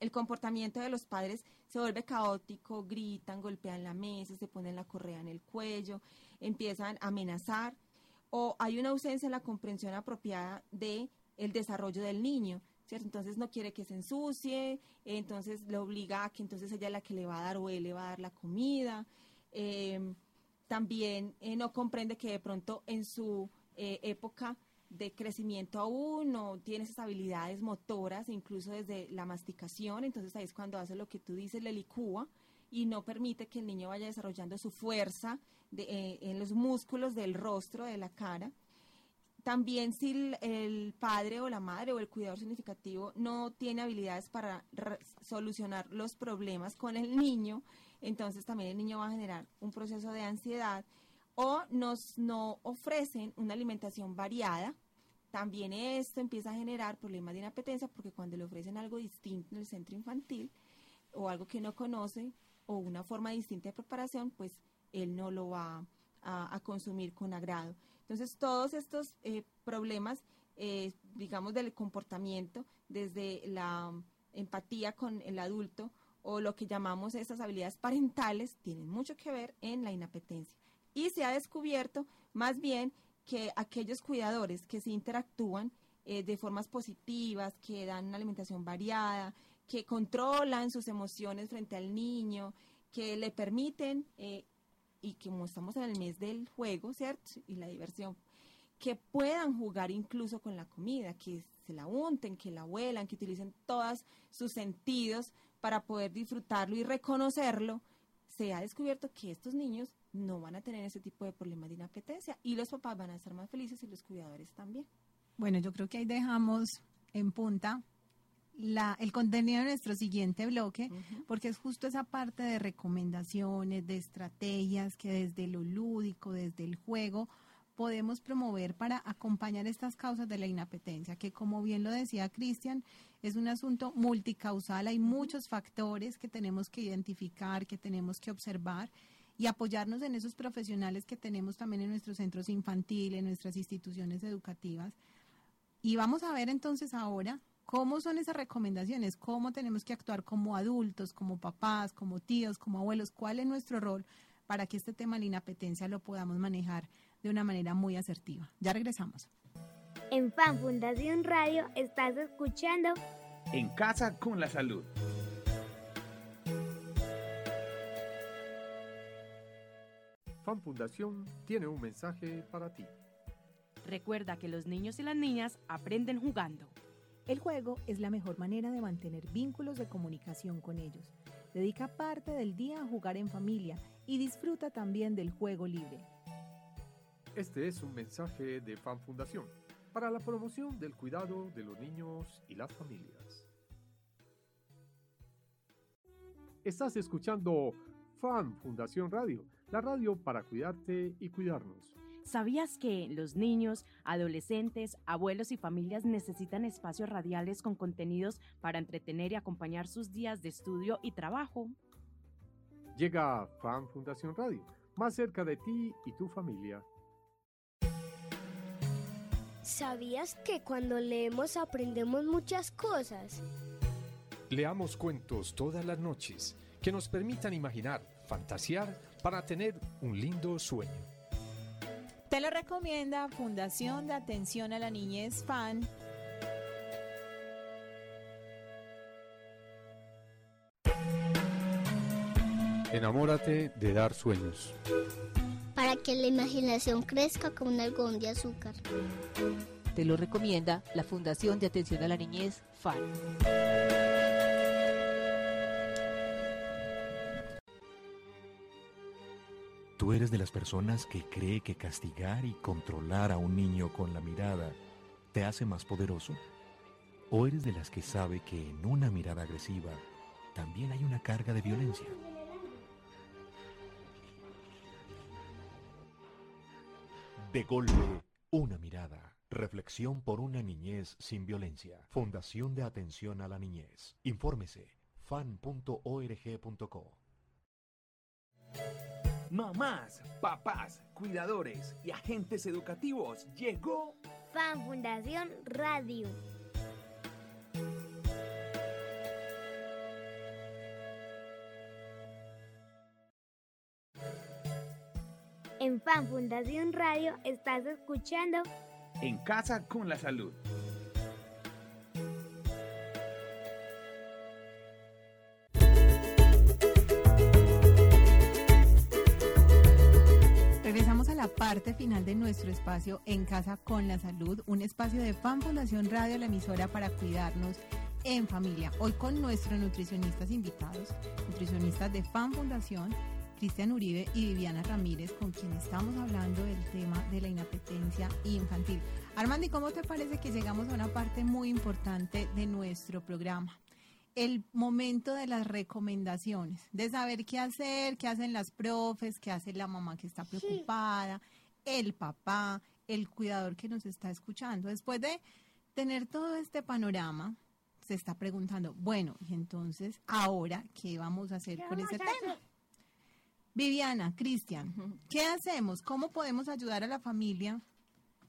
El comportamiento de los padres se vuelve caótico, gritan, golpean la mesa, se ponen la correa en el cuello, empiezan a amenazar o hay una ausencia en la comprensión apropiada de el desarrollo del niño, ¿cierto? Entonces no quiere que se ensucie, entonces le obliga a que entonces ella es la que le va a dar o él le va a dar la comida. Em, también eh, no comprende que de pronto en su eh, época de crecimiento aún no tiene esas habilidades motoras, incluso desde la masticación, entonces ahí es cuando hace lo que tú dices, le licúa y no permite que el niño vaya desarrollando su fuerza eh, en los músculos del rostro, de la cara. También si el, padre o la madre o el cuidador significativo no tiene habilidades para solucionar los problemas con el niño, entonces también el niño va a generar un proceso de ansiedad o nos no ofrecen una alimentación variada, también esto empieza a generar problemas de inapetencia porque cuando le ofrecen algo distinto en el centro infantil o algo que no conoce, o una forma distinta de preparación, pues él no lo va a, consumir con agrado. Entonces, todos estos eh, problemas, eh, digamos, del comportamiento, desde la empatía con el adulto o lo que llamamos esas habilidades parentales, tienen mucho que ver en la inapetencia. Y se ha descubierto más bien que aquellos cuidadores que se interactúan eh, de formas positivas, que dan una alimentación variada, que controlan sus emociones frente al niño, que le permiten, eh, y como estamos en el mes del juego, ¿cierto? Y la diversión, que puedan jugar incluso con la comida, que se la unten, que la huelan, que utilicen todos sus sentidos para poder disfrutarlo y reconocerlo, se ha descubierto que estos niños no van a tener ese tipo de problemas de inapetencia y los papás van a estar más felices y los cuidadores también. Bueno, yo creo que ahí dejamos en punta la, el contenido de nuestro siguiente bloque, porque es justo esa parte de recomendaciones, de estrategias que desde lo lúdico, desde el juego, podemos promover para acompañar estas causas de la inapetencia, que como bien lo decía Cristian, es un asunto multicausal, hay muchos factores que tenemos que identificar, que tenemos que observar y apoyarnos en esos profesionales que tenemos también en nuestros centros infantiles, en nuestras instituciones educativas. Y vamos a ver entonces ahora ¿Cómo son esas recomendaciones? ¿Cómo tenemos que actuar como adultos, como papás, como tíos, como abuelos? ¿Cuál es nuestro rol para que este tema de la inapetencia lo podamos manejar de una manera muy asertiva? Ya regresamos. En Fan Fundación Radio estás escuchando En Casa con la Salud. Fan Fundación tiene un mensaje para ti. Recuerda que los niños y las niñas aprenden jugando. El juego es la mejor manera de mantener vínculos de comunicación con ellos. Dedica parte del día a jugar en familia y disfruta también del juego libre. Este es un mensaje de Fan Fundación para la promoción del cuidado de los niños y las familias. Estás escuchando Fan Fundación Radio, la radio para cuidarte y cuidarnos. ¿Sabías que los niños, adolescentes, abuelos y familias necesitan espacios radiales con contenidos para entretener y acompañar sus días de estudio y trabajo? Llega Fan Fundación Radio, más cerca de ti y tu familia. ¿Sabías que cuando leemos aprendemos muchas cosas? Leamos cuentos todas las noches que nos permitan imaginar, fantasear para tener un lindo sueño. Te lo recomienda Fundación de Atención a la Niñez FAN. Enamórate de dar sueños. Para que la imaginación crezca como un algodón de azúcar. Te lo recomienda la Fundación de Atención a la Niñez FAN. ¿Tú eres de las personas que cree que castigar y controlar a un niño con la mirada te hace más poderoso? ¿O eres de las que sabe que en una mirada agresiva también hay una carga de violencia? De golpe, una mirada. Reflexión por una niñez sin violencia. Fundación de Atención a la Niñez. Infórmese fan.org.co. Mamás, papás, cuidadores y agentes educativos, llegó Fan Fundación Radio. En Fan Fundación Radio estás escuchando En Casa con la Salud. Parte final de nuestro espacio En Casa con la Salud, un espacio de Fan Fundación Radio, la emisora para cuidarnos en familia. Hoy con nuestros nutricionistas invitados, nutricionistas de Fan Fundación, Cristian Uribe y Viviana Ramírez, con quien estamos hablando del tema de la inapetencia infantil. Armando, ¿y cómo te parece que llegamos a una parte muy importante de nuestro programa? el momento de las recomendaciones, de saber qué hacer, qué hacen las profes, qué hace la mamá que está preocupada, el papá, el cuidador que nos está escuchando. Después de tener todo este panorama, se está preguntando, bueno, y entonces, ahora, ¿qué vamos a hacer con ese tema? Viviana, Cristian, ¿qué hacemos? ¿Cómo podemos ayudar a la familia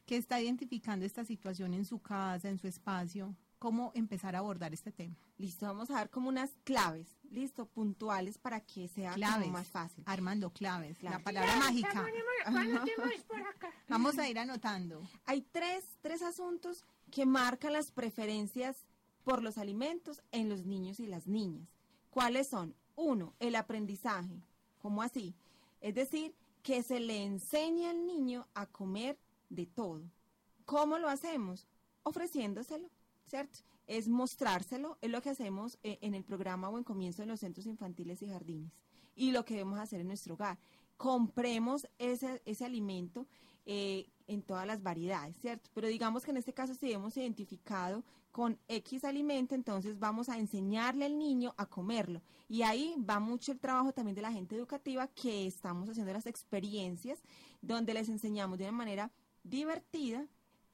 que está identificando esta situación en su casa, en su espacio? ¿Cómo empezar a abordar este tema? Listo, vamos a dar como unas claves, listo, puntuales para que sea como Claves. más fácil. Armando, claves, la palabra mágica. por acá. Vamos a ir anotando. Hay tres, tres asuntos que marcan las preferencias por los alimentos en los niños y las niñas. ¿Cuáles son? Uno, el aprendizaje. ¿Cómo así? Es decir, que se le enseña al niño a comer de todo. ¿Cómo lo hacemos? Ofreciéndoselo, ¿cierto? Es mostrárselo, es lo que hacemos eh, en el programa o en comienzo en los centros infantiles y jardines. Y lo que debemos hacer en nuestro hogar. Compremos ese, ese alimento eh, en todas las variedades, ¿cierto? Pero digamos que en este caso si hemos identificado con X alimento, entonces vamos a enseñarle al niño a comerlo. Y ahí va mucho el trabajo también de la gente educativa que estamos haciendo las experiencias donde les enseñamos de una manera divertida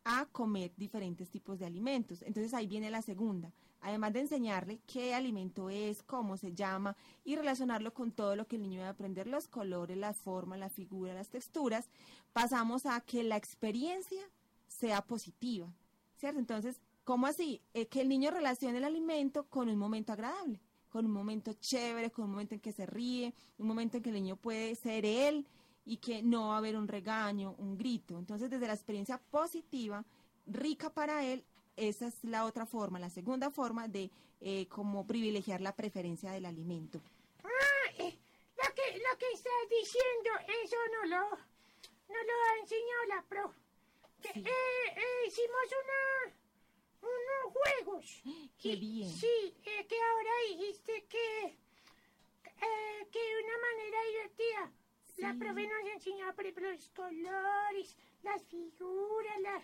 a comer diferentes tipos de alimentos. Entonces ahí viene la segunda. Además de enseñarle qué alimento es, cómo se llama y relacionarlo con todo lo que el niño va a aprender, los colores, la forma, la figura, las texturas, pasamos a que la experiencia sea positiva, ¿cierto? Entonces, ¿cómo así? Eh, que el niño relacione el alimento con un momento agradable, con un momento chévere, con un momento en que se ríe, un momento en que el niño puede ser él y que no va a haber un regaño, un grito. Entonces, desde la experiencia positiva, rica para él, esa es la otra forma, la segunda forma de eh, como privilegiar la preferencia del alimento. Ah, eh, lo que, lo que estás diciendo, eso no lo, no lo ha enseñado la pro. Que, eh, eh, hicimos una, unos juegos. ¡Qué Y- bien! Sí, que ahora dijiste que, eh, que de una manera divertida. La Sí. profe nos enseñaba, por ejemplo, los colores, las figuras, las,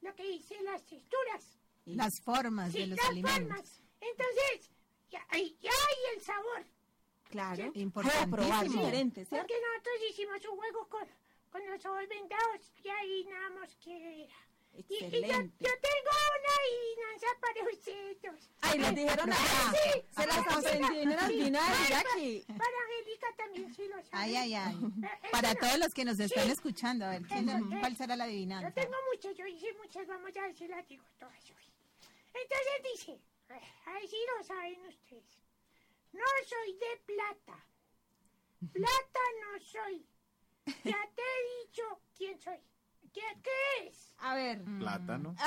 lo que dice, las texturas. Las formas de Sí, los las alimentos. formas. Entonces, ya, ay, ya, y el sabor. Claro, Importantísimo. para probar diferente, ¿cierto? Porque nosotros hicimos un juego con, con los ojos vendados y ahí nada más que era. Y, y yo, Excelente. yo tengo una adivinanza para ustedes. Ay, les dijeron acá. Sí, Se las Sí, adivinar, para- Jackie. Para Angélica también sí lo sabe. Ay, ay, ay. Eh, Para esa no. todos los que nos están Sí. escuchando, a ver, ¿quién- Eso, eh, ¿cuál será la Yo adivinanza? tengo muchas, yo hice muchas, vamos a ver si las digo todas hoy. Entonces dice, a ver si lo saben ustedes. No soy de plata. Plata no soy. Ya te he dicho quién soy. ¿Qué, qué es? A ver. Plátano.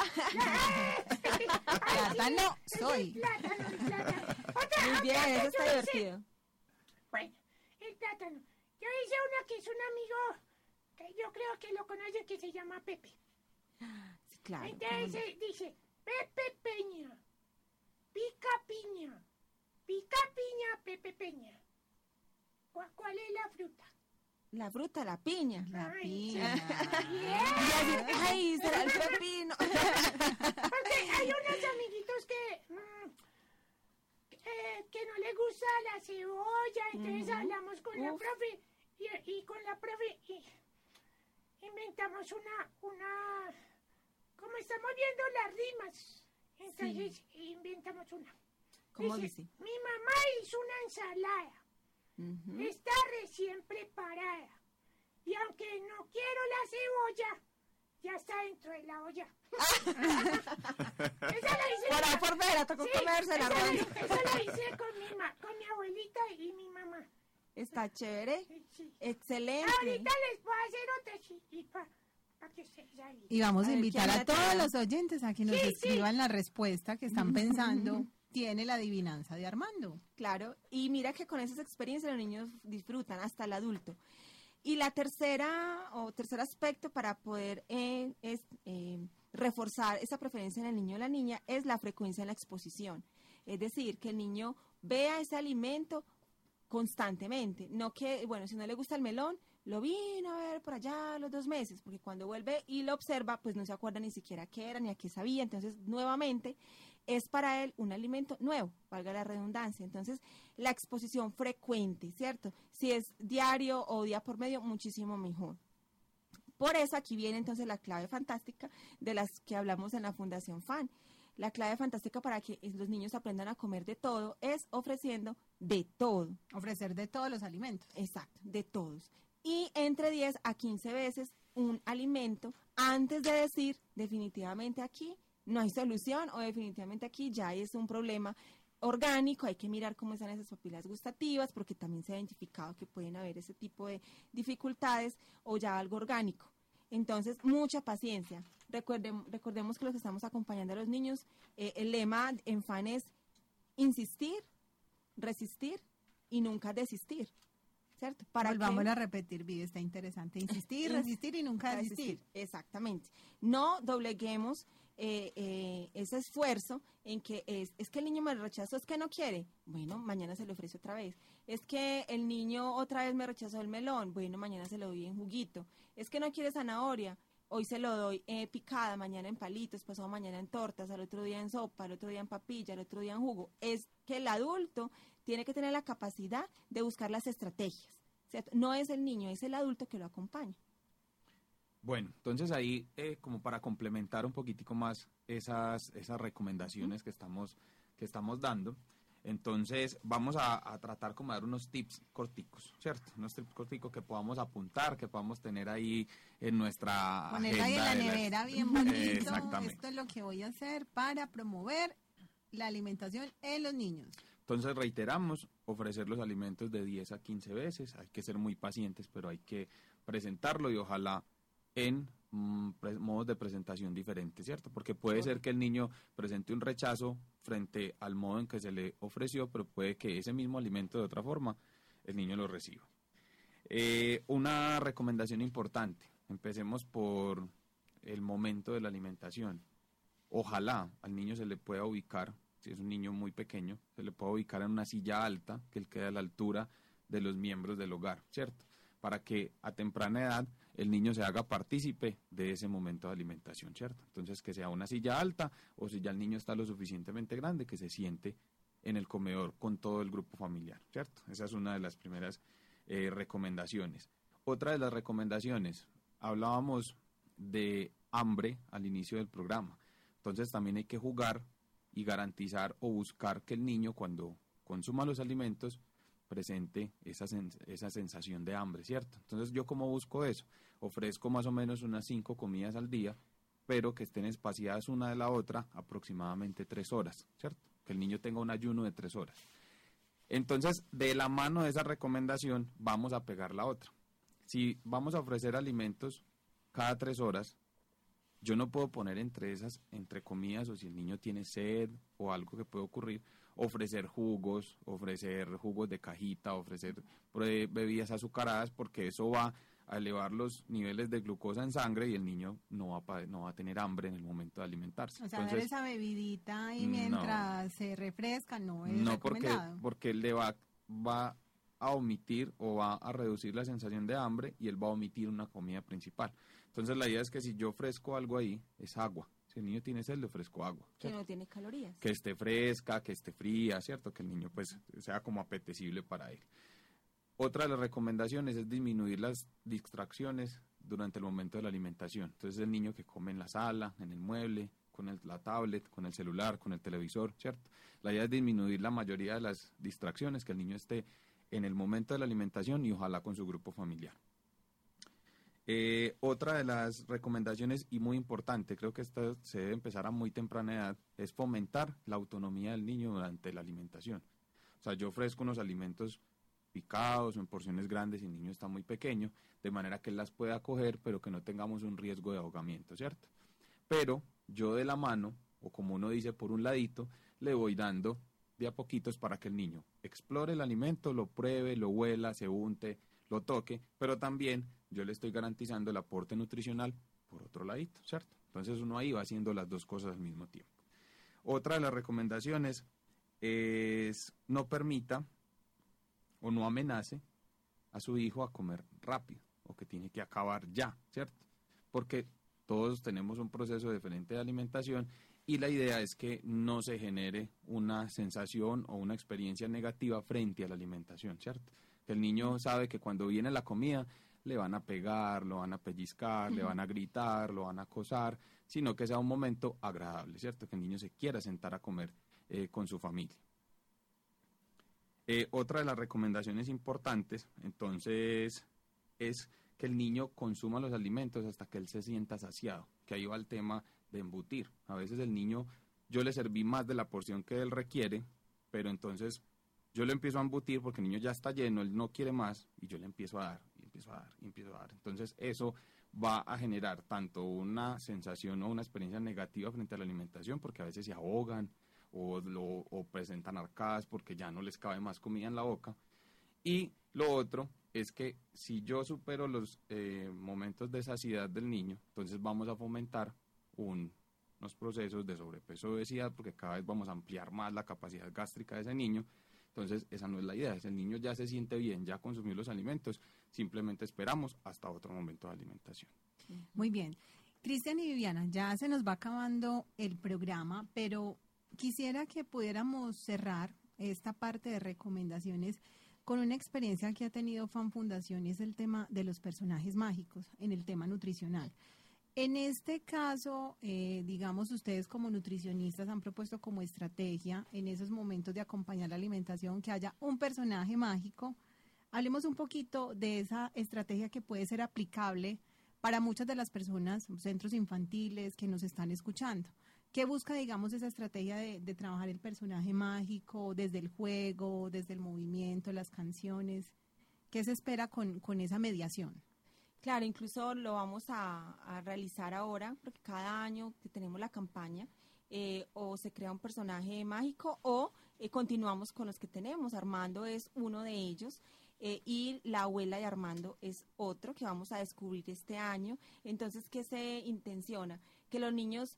Plátano soy. Plátano, plátano. Otra, Muy bien, eso está hice. divertido. Bueno, el plátano. Yo hice una que es un amigo que yo creo que lo conoce que se llama Pepe. Sí, claro. Entonces eh, dice, Pepe Peña, pica piña, pica piña, Pepe Peña. ¿Cuál, cuál es la fruta? La fruta, la piña. La Ay, piña. Y así, Ay, será el pepino. Porque hay unos amiguitos que, mm, eh, que no les gusta la cebolla, entonces hablamos con la profe y, y con la profe y inventamos una, una, como estamos viendo las rimas, entonces inventamos una. ¿Cómo dice? Mi mamá hizo una ensalada, Ujú. está recién preparada y aunque no quiero la cebolla, ya está dentro de la olla. Esa la hice Por con- por ver, tocó Sí, comerse la esa la-. Esa la hice con mi, ma- con mi abuelita y mi mamá. Está chévere. Sí, sí. Excelente. Ahorita les puedo hacer otra ahí. Y vamos A a ver, invitar ¿quién a la todos los oyentes a que nos Sí, sí. escriban la respuesta que están pensando. Tiene la adivinanza de Armando. Claro, y mira que con esas experiencias los niños disfrutan, hasta el adulto. Y la tercera o tercer aspecto para poder eh, eh, reforzar esa preferencia en el niño o la niña es la frecuencia en la exposición. Es decir, que el niño vea ese alimento constantemente, no que, bueno, si no le gusta el melón, lo vino a ver por allá los dos meses, porque cuando vuelve y lo observa, pues no se acuerda ni siquiera qué era ni a qué sabía, entonces nuevamente es para él un alimento nuevo, valga la redundancia. Entonces, la exposición frecuente, ¿cierto? Si es diario o día por medio, muchísimo mejor. Por eso aquí viene entonces la clave fantástica de las que hablamos en la Fundación FAN. La clave fantástica para que los niños aprendan a comer de todo es ofreciendo de todo. Ofrecer de todos los alimentos. Exacto, de todos. Y entre 10 a 15 veces un alimento antes de decir definitivamente aquí no hay solución o definitivamente aquí ya es un problema orgánico, hay que mirar cómo están esas papilas gustativas porque también se ha identificado que pueden haber ese tipo de dificultades o ya algo orgánico. Entonces, mucha paciencia. Recordem- recordemos que los que estamos acompañando a los niños, eh, el lema en FAN es insistir, resistir y nunca desistir. ¿Cierto? Para que- Volvamos a repetir, Vivi, está interesante. Insistir, Ins- resistir y nunca desistir. Exactamente. No dobleguemos eh, eh, ese esfuerzo en que es, es que el niño me rechazó, es que no quiere. Bueno, mañana se le ofrece otra vez. Es que el niño otra vez me rechazó el melón. Bueno, mañana se lo doy en juguito. Es que no quiere zanahoria. Hoy se lo doy eh, picada, mañana en palitos, pasado mañana en tortas, al otro día en sopa, al otro día en papilla, al otro día en jugo. Es que el adulto tiene que tener la capacidad de buscar las estrategias. No es el niño, es el adulto que lo acompaña. Bueno, entonces ahí, eh, como para complementar un poquitico más esas, esas recomendaciones que estamos, que estamos dando, entonces vamos a, a tratar como dar unos tips corticos, ¿cierto? Unos tips corticos que podamos apuntar, que podamos tener ahí en nuestra Ponerla ahí en agenda la nevera bien bonito. Exactamente. Esto es lo que voy a hacer para promover la alimentación en los niños. Entonces reiteramos, ofrecer los alimentos de 10 a 15 veces, hay que ser muy pacientes, pero hay que presentarlo y ojalá en mm, modos de presentación diferentes, ¿cierto? Porque puede ser que el niño presente un rechazo frente al modo en que se le ofreció, pero puede que ese mismo alimento de otra forma el niño lo reciba. Eh, una recomendación importante, empecemos por el momento de la alimentación. Ojalá al niño se le pueda ubicar, si es un niño muy pequeño, se le pueda ubicar en una silla alta que él quede a la altura de los miembros del hogar, ¿cierto? Para que a temprana edad el niño se haga partícipe de ese momento de alimentación, ¿cierto? Entonces que sea una silla alta o si ya el niño está lo suficientemente grande, que se siente en el comedor con todo el grupo familiar, ¿cierto? Esa es una de las primeras eh, recomendaciones. Otra de las recomendaciones, hablábamos de hambre al inicio del programa. Entonces también hay que jugar y garantizar o buscar que el niño cuando consuma los alimentos presente esa, esa sensación de hambre, ¿cierto? Entonces yo como busco eso, ofrezco más o menos unas cinco comidas al día, pero que estén espaciadas una de la otra aproximadamente tres horas, ¿cierto? Que el niño tenga un ayuno de tres horas. Entonces, de la mano de esa recomendación, vamos a pegar la otra. Si vamos a ofrecer alimentos cada tres horas, yo no puedo poner entre esas, entre comidas, o si el niño tiene sed o algo que puede ocurrir, ofrecer jugos, ofrecer jugos de cajita, ofrecer bebidas azucaradas, porque eso va a elevar los niveles de glucosa en sangre y el niño no va a, no va a tener hambre en el momento de alimentarse. O sea, dar esa bebidita y mientras se refresca no es no recomendado. porque porque él le va va a omitir o va a reducir la sensación de hambre y él va a omitir una comida principal. Entonces la idea es que si yo ofrezco algo ahí es agua. Si el niño tiene sed, le ofrezco agua. Que no tiene calorías. Que esté fresca, que esté fría, ¿cierto? Que el niño pues sea como apetecible para él. Otra de las recomendaciones es disminuir las distracciones durante el momento de la alimentación. Entonces el niño que come en la sala, en el mueble, con el, la tablet, con el celular, con el televisor, ¿cierto? La idea es disminuir la mayoría de las distracciones, que el niño esté en el momento de la alimentación y ojalá con su grupo familiar. Eh, otra de las recomendaciones y muy importante, creo que esta se debe empezar a muy temprana edad, es fomentar la autonomía del niño durante la alimentación. O sea, yo ofrezco unos alimentos picados o en porciones grandes y el niño está muy pequeño, de manera que él las pueda coger, pero que no tengamos un riesgo de ahogamiento, ¿cierto? Pero yo de la mano, o como uno dice, por un ladito, le voy dando de a poquitos para que el niño explore el alimento, lo pruebe, lo huela, se unte, lo toque, pero también yo le estoy garantizando el aporte nutricional por otro ladito, ¿cierto? Entonces uno ahí va haciendo las dos cosas al mismo tiempo. Otra de las recomendaciones es no permita o no amenace a su hijo a comer rápido o que tiene que acabar ya, ¿cierto? Porque todos tenemos un proceso diferente de alimentación y la idea es que no se genere una sensación o una experiencia negativa frente a la alimentación, ¿cierto? Que el niño sabe que cuando viene la comida le van a pegar, lo van a pellizcar, le van a gritar, lo van a acosar, sino que sea un momento agradable, ¿cierto? Que el niño se quiera sentar a comer eh, con su familia. Eh, otra de las recomendaciones importantes, entonces, es que el niño consuma los alimentos hasta que él se sienta saciado, que ahí va el tema de embutir. A veces el niño, yo le serví más de la porción que él requiere, pero entonces yo le empiezo a embutir porque el niño ya está lleno, él no quiere más, y yo le empiezo a dar, empiezo a dar, empiezo a dar. Entonces eso va a generar tanto una sensación o una experiencia negativa frente a la alimentación, porque a veces se ahogan, o, lo, presentan arcadas porque ya no les cabe más comida en la boca. Y lo otro es que si yo supero los eh, momentos de saciedad del niño, entonces vamos a fomentar unos procesos de sobrepeso o obesidad porque cada vez vamos a ampliar más la capacidad gástrica de ese niño. Entonces, esa no es la idea. Si el niño ya se siente bien, ya consumió los alimentos, simplemente esperamos hasta otro momento de alimentación. Muy bien. Cristian y Viviana, ya se nos va acabando el programa, pero quisiera que pudiéramos cerrar esta parte de recomendaciones con una experiencia que ha tenido Fan Fundación y es el tema de los personajes mágicos en el tema nutricional. En este caso, eh, digamos, ustedes como nutricionistas han propuesto como estrategia en esos momentos de acompañar la alimentación que haya un personaje mágico. Hablemos un poquito de esa estrategia que puede ser aplicable para muchas de las personas, centros infantiles que nos están escuchando. ¿Qué busca, digamos, esa estrategia de, trabajar el personaje mágico desde el juego, desde el movimiento, las canciones? ¿Qué se espera con, esa mediación? Claro, incluso lo vamos a, realizar ahora, porque cada año que tenemos la campaña, eh, o se crea un personaje mágico o eh, continuamos con los que tenemos. Armando es uno de ellos. Eh, y la abuela de Armando es otro que vamos a descubrir este año. Entonces, ¿qué se intenciona? Que los niños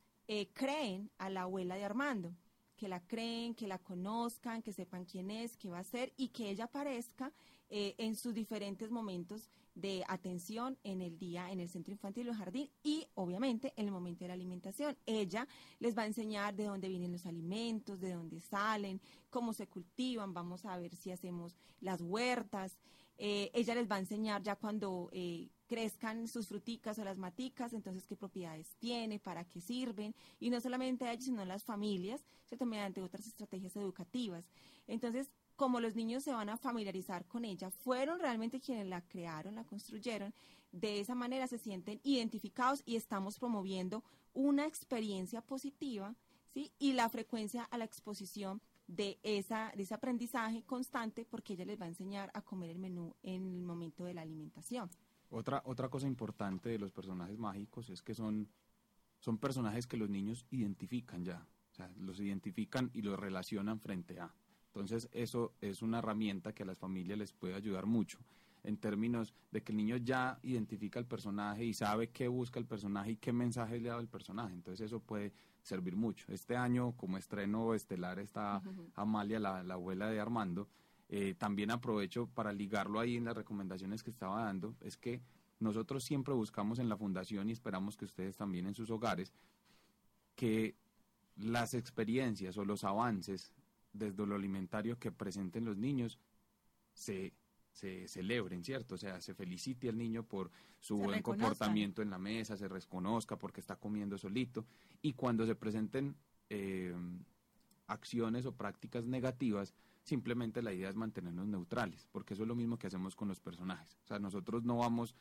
creen a la abuela de Armando, que la creen, que la conozcan, que sepan quién es, qué va a ser y que ella aparezca en sus diferentes momentos de atención en el día en el centro infantil o jardín y obviamente en el momento de la alimentación. Ella les va a enseñar de dónde vienen los alimentos, de dónde salen, cómo se cultivan, vamos a ver si hacemos las huertas. Eh, ella les va a enseñar ya cuando eh, crezcan sus fruticas o las maticas, entonces qué propiedades tiene, para qué sirven, y no solamente a ellos, sino a las familias, ¿cierto? mediante otras estrategias educativas. Entonces, como los niños se van a familiarizar con ella, fueron realmente quienes la crearon, la construyeron, de esa manera se sienten identificados y estamos promoviendo una experiencia positiva, ¿sí? Y la frecuencia a la exposición de, esa, de ese aprendizaje constante porque ella les va a enseñar a comer el menú en el momento de la alimentación. Otra, otra cosa importante de los personajes mágicos es que son, son personajes que los niños identifican ya, o sea, los identifican y los relacionan frente a. Entonces, eso es una herramienta que a las familias les puede ayudar mucho en términos de que el niño ya identifica el personaje y sabe qué busca el personaje y qué mensaje le da el personaje. Entonces, eso puede servir mucho. Este año, como estreno estelar, está Amalia, la, abuela de Armando. Eh, también aprovecho para ligarlo ahí en las recomendaciones que estaba dando. Es que nosotros siempre buscamos en la fundación y esperamos que ustedes también en sus hogares que las experiencias o los avances desde lo alimentario que presenten los niños se, se celebren, ¿cierto? O sea, se felicite al niño por su buen comportamiento en la mesa, se reconozca porque está comiendo solito. Y cuando se presenten eh, acciones o prácticas negativas, simplemente la idea es mantenernos neutrales, porque eso es lo mismo que hacemos con los personajes. O sea, nosotros no vamos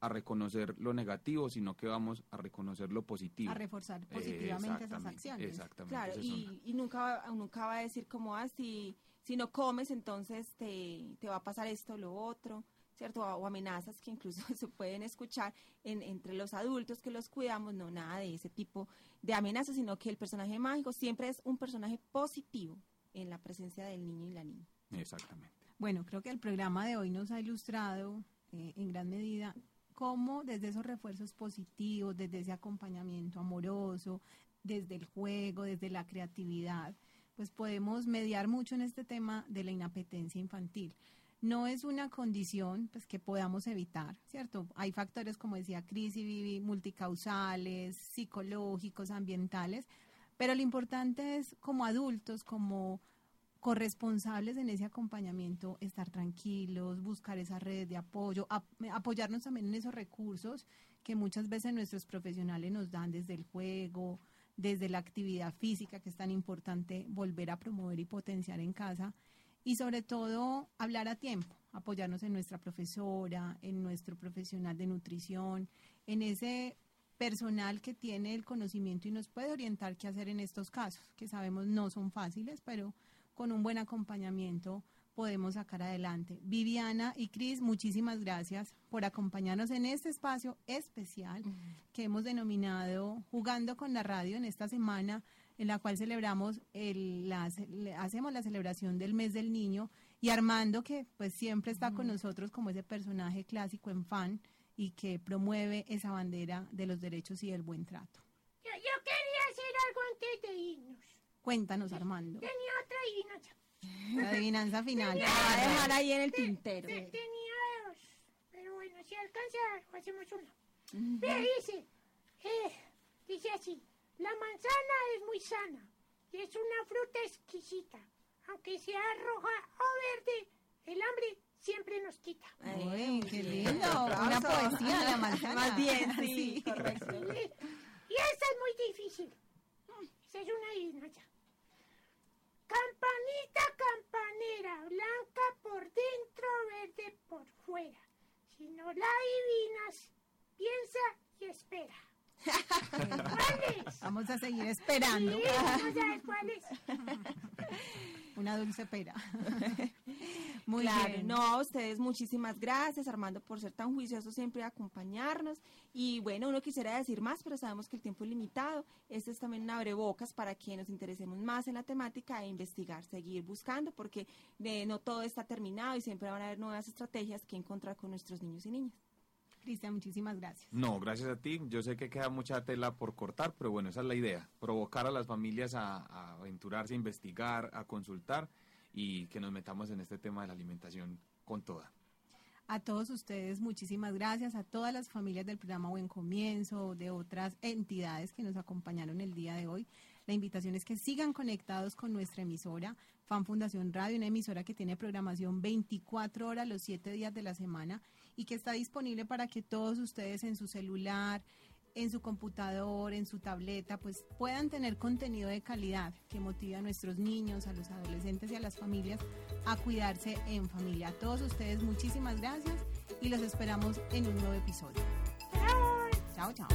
a reconocer lo negativo, sino que vamos a reconocer lo positivo. A reforzar positivamente esas acciones. Exactamente. Claro, y, y, nunca, nunca va a decir como, ah, si, si no comes, entonces te, te va a pasar esto o lo otro, ¿cierto? O, amenazas que incluso se pueden escuchar en, entre los adultos que los cuidamos, no nada de ese tipo de amenazas, sino que el personaje mágico siempre es un personaje positivo en la presencia del niño y la niña. Exactamente. Bueno, creo que el programa de hoy nos ha ilustrado eh, en gran medida cómo desde esos refuerzos positivos, desde ese acompañamiento amoroso, desde el juego, desde la creatividad, pues podemos mediar mucho en este tema de la inapetencia infantil. No es una condición pues, que podamos evitar, ¿cierto? Hay factores, como decía Cris y Vivi, multicausales, psicológicos, ambientales, pero lo importante es como adultos, como corresponsables en ese acompañamiento, estar tranquilos, buscar esa red de apoyo, apoyarnos también en esos recursos que muchas veces nuestros profesionales nos dan desde el juego, desde la actividad física, que es tan importante volver a promover y potenciar en casa, y sobre todo hablar a tiempo, apoyarnos en nuestra profesora, en nuestro profesional de nutrición, en ese personal que tiene el conocimiento y nos puede orientar qué hacer en estos casos, que sabemos no son fáciles, pero con un buen acompañamiento podemos sacar adelante. Viviana y Cris, muchísimas gracias por acompañarnos en este espacio especial que hemos denominado Jugando con la Radio en esta semana en la cual celebramos el, hacemos la celebración del mes del niño y Armando que pues siempre está con nosotros como ese personaje clásico en fan y que promueve esa bandera de los derechos y del buen trato. Yo, yo quería hacer algo antes de irnos. Cuéntanos, Armando. Tenía otra adivinanza. La adivinanza final. La va a dejar ahí en el tintero. tenía dos. Pero bueno, si alcanza, hacemos una. Uh dice, eh, dice así, la manzana es muy sana y es una fruta exquisita. Aunque sea roja o verde, el hambre siempre nos quita. Ay, qué lindo. Una poesía de la manzana. Más bien, sí, correcto. Y esa es muy difícil. Esa es una adivinanza. Campanita campanera, blanca por dentro, verde por fuera. Si no la adivinas, piensa y espera. ¿Cuál es? Vamos a seguir esperando. Sí, sabes cuál es. Una dulce pera. Muy bien. No, a ustedes muchísimas gracias, Armando, por ser tan juicioso siempre acompañarnos. Y bueno, uno quisiera decir más, pero sabemos que el tiempo es limitado. Este es también un abrebocas para que nos interesemos más en la temática e investigar, seguir buscando, porque eh, no todo está terminado y siempre van a haber nuevas estrategias que encontrar con nuestros niños y niñas. Cristian, muchísimas gracias. No, gracias a ti. Yo sé que queda mucha tela por cortar, pero bueno, esa es la idea, provocar a las familias a, a aventurarse, a investigar, a consultar y que nos metamos en este tema de la alimentación con toda. A todos ustedes, muchísimas gracias. A todas las familias del programa Buen Comienzo, de otras entidades que nos acompañaron el día de hoy. La invitación es que sigan conectados con nuestra emisora, Fan Fundación Radio, una emisora que tiene programación 24 horas los 7 días de la semana y que está disponible para que todos ustedes en su celular, en su computador, en su tableta, pues puedan tener contenido de calidad que motive a nuestros niños, a los adolescentes y a las familias a cuidarse en familia. A todos ustedes muchísimas gracias y los esperamos en un nuevo episodio. Chao, chao.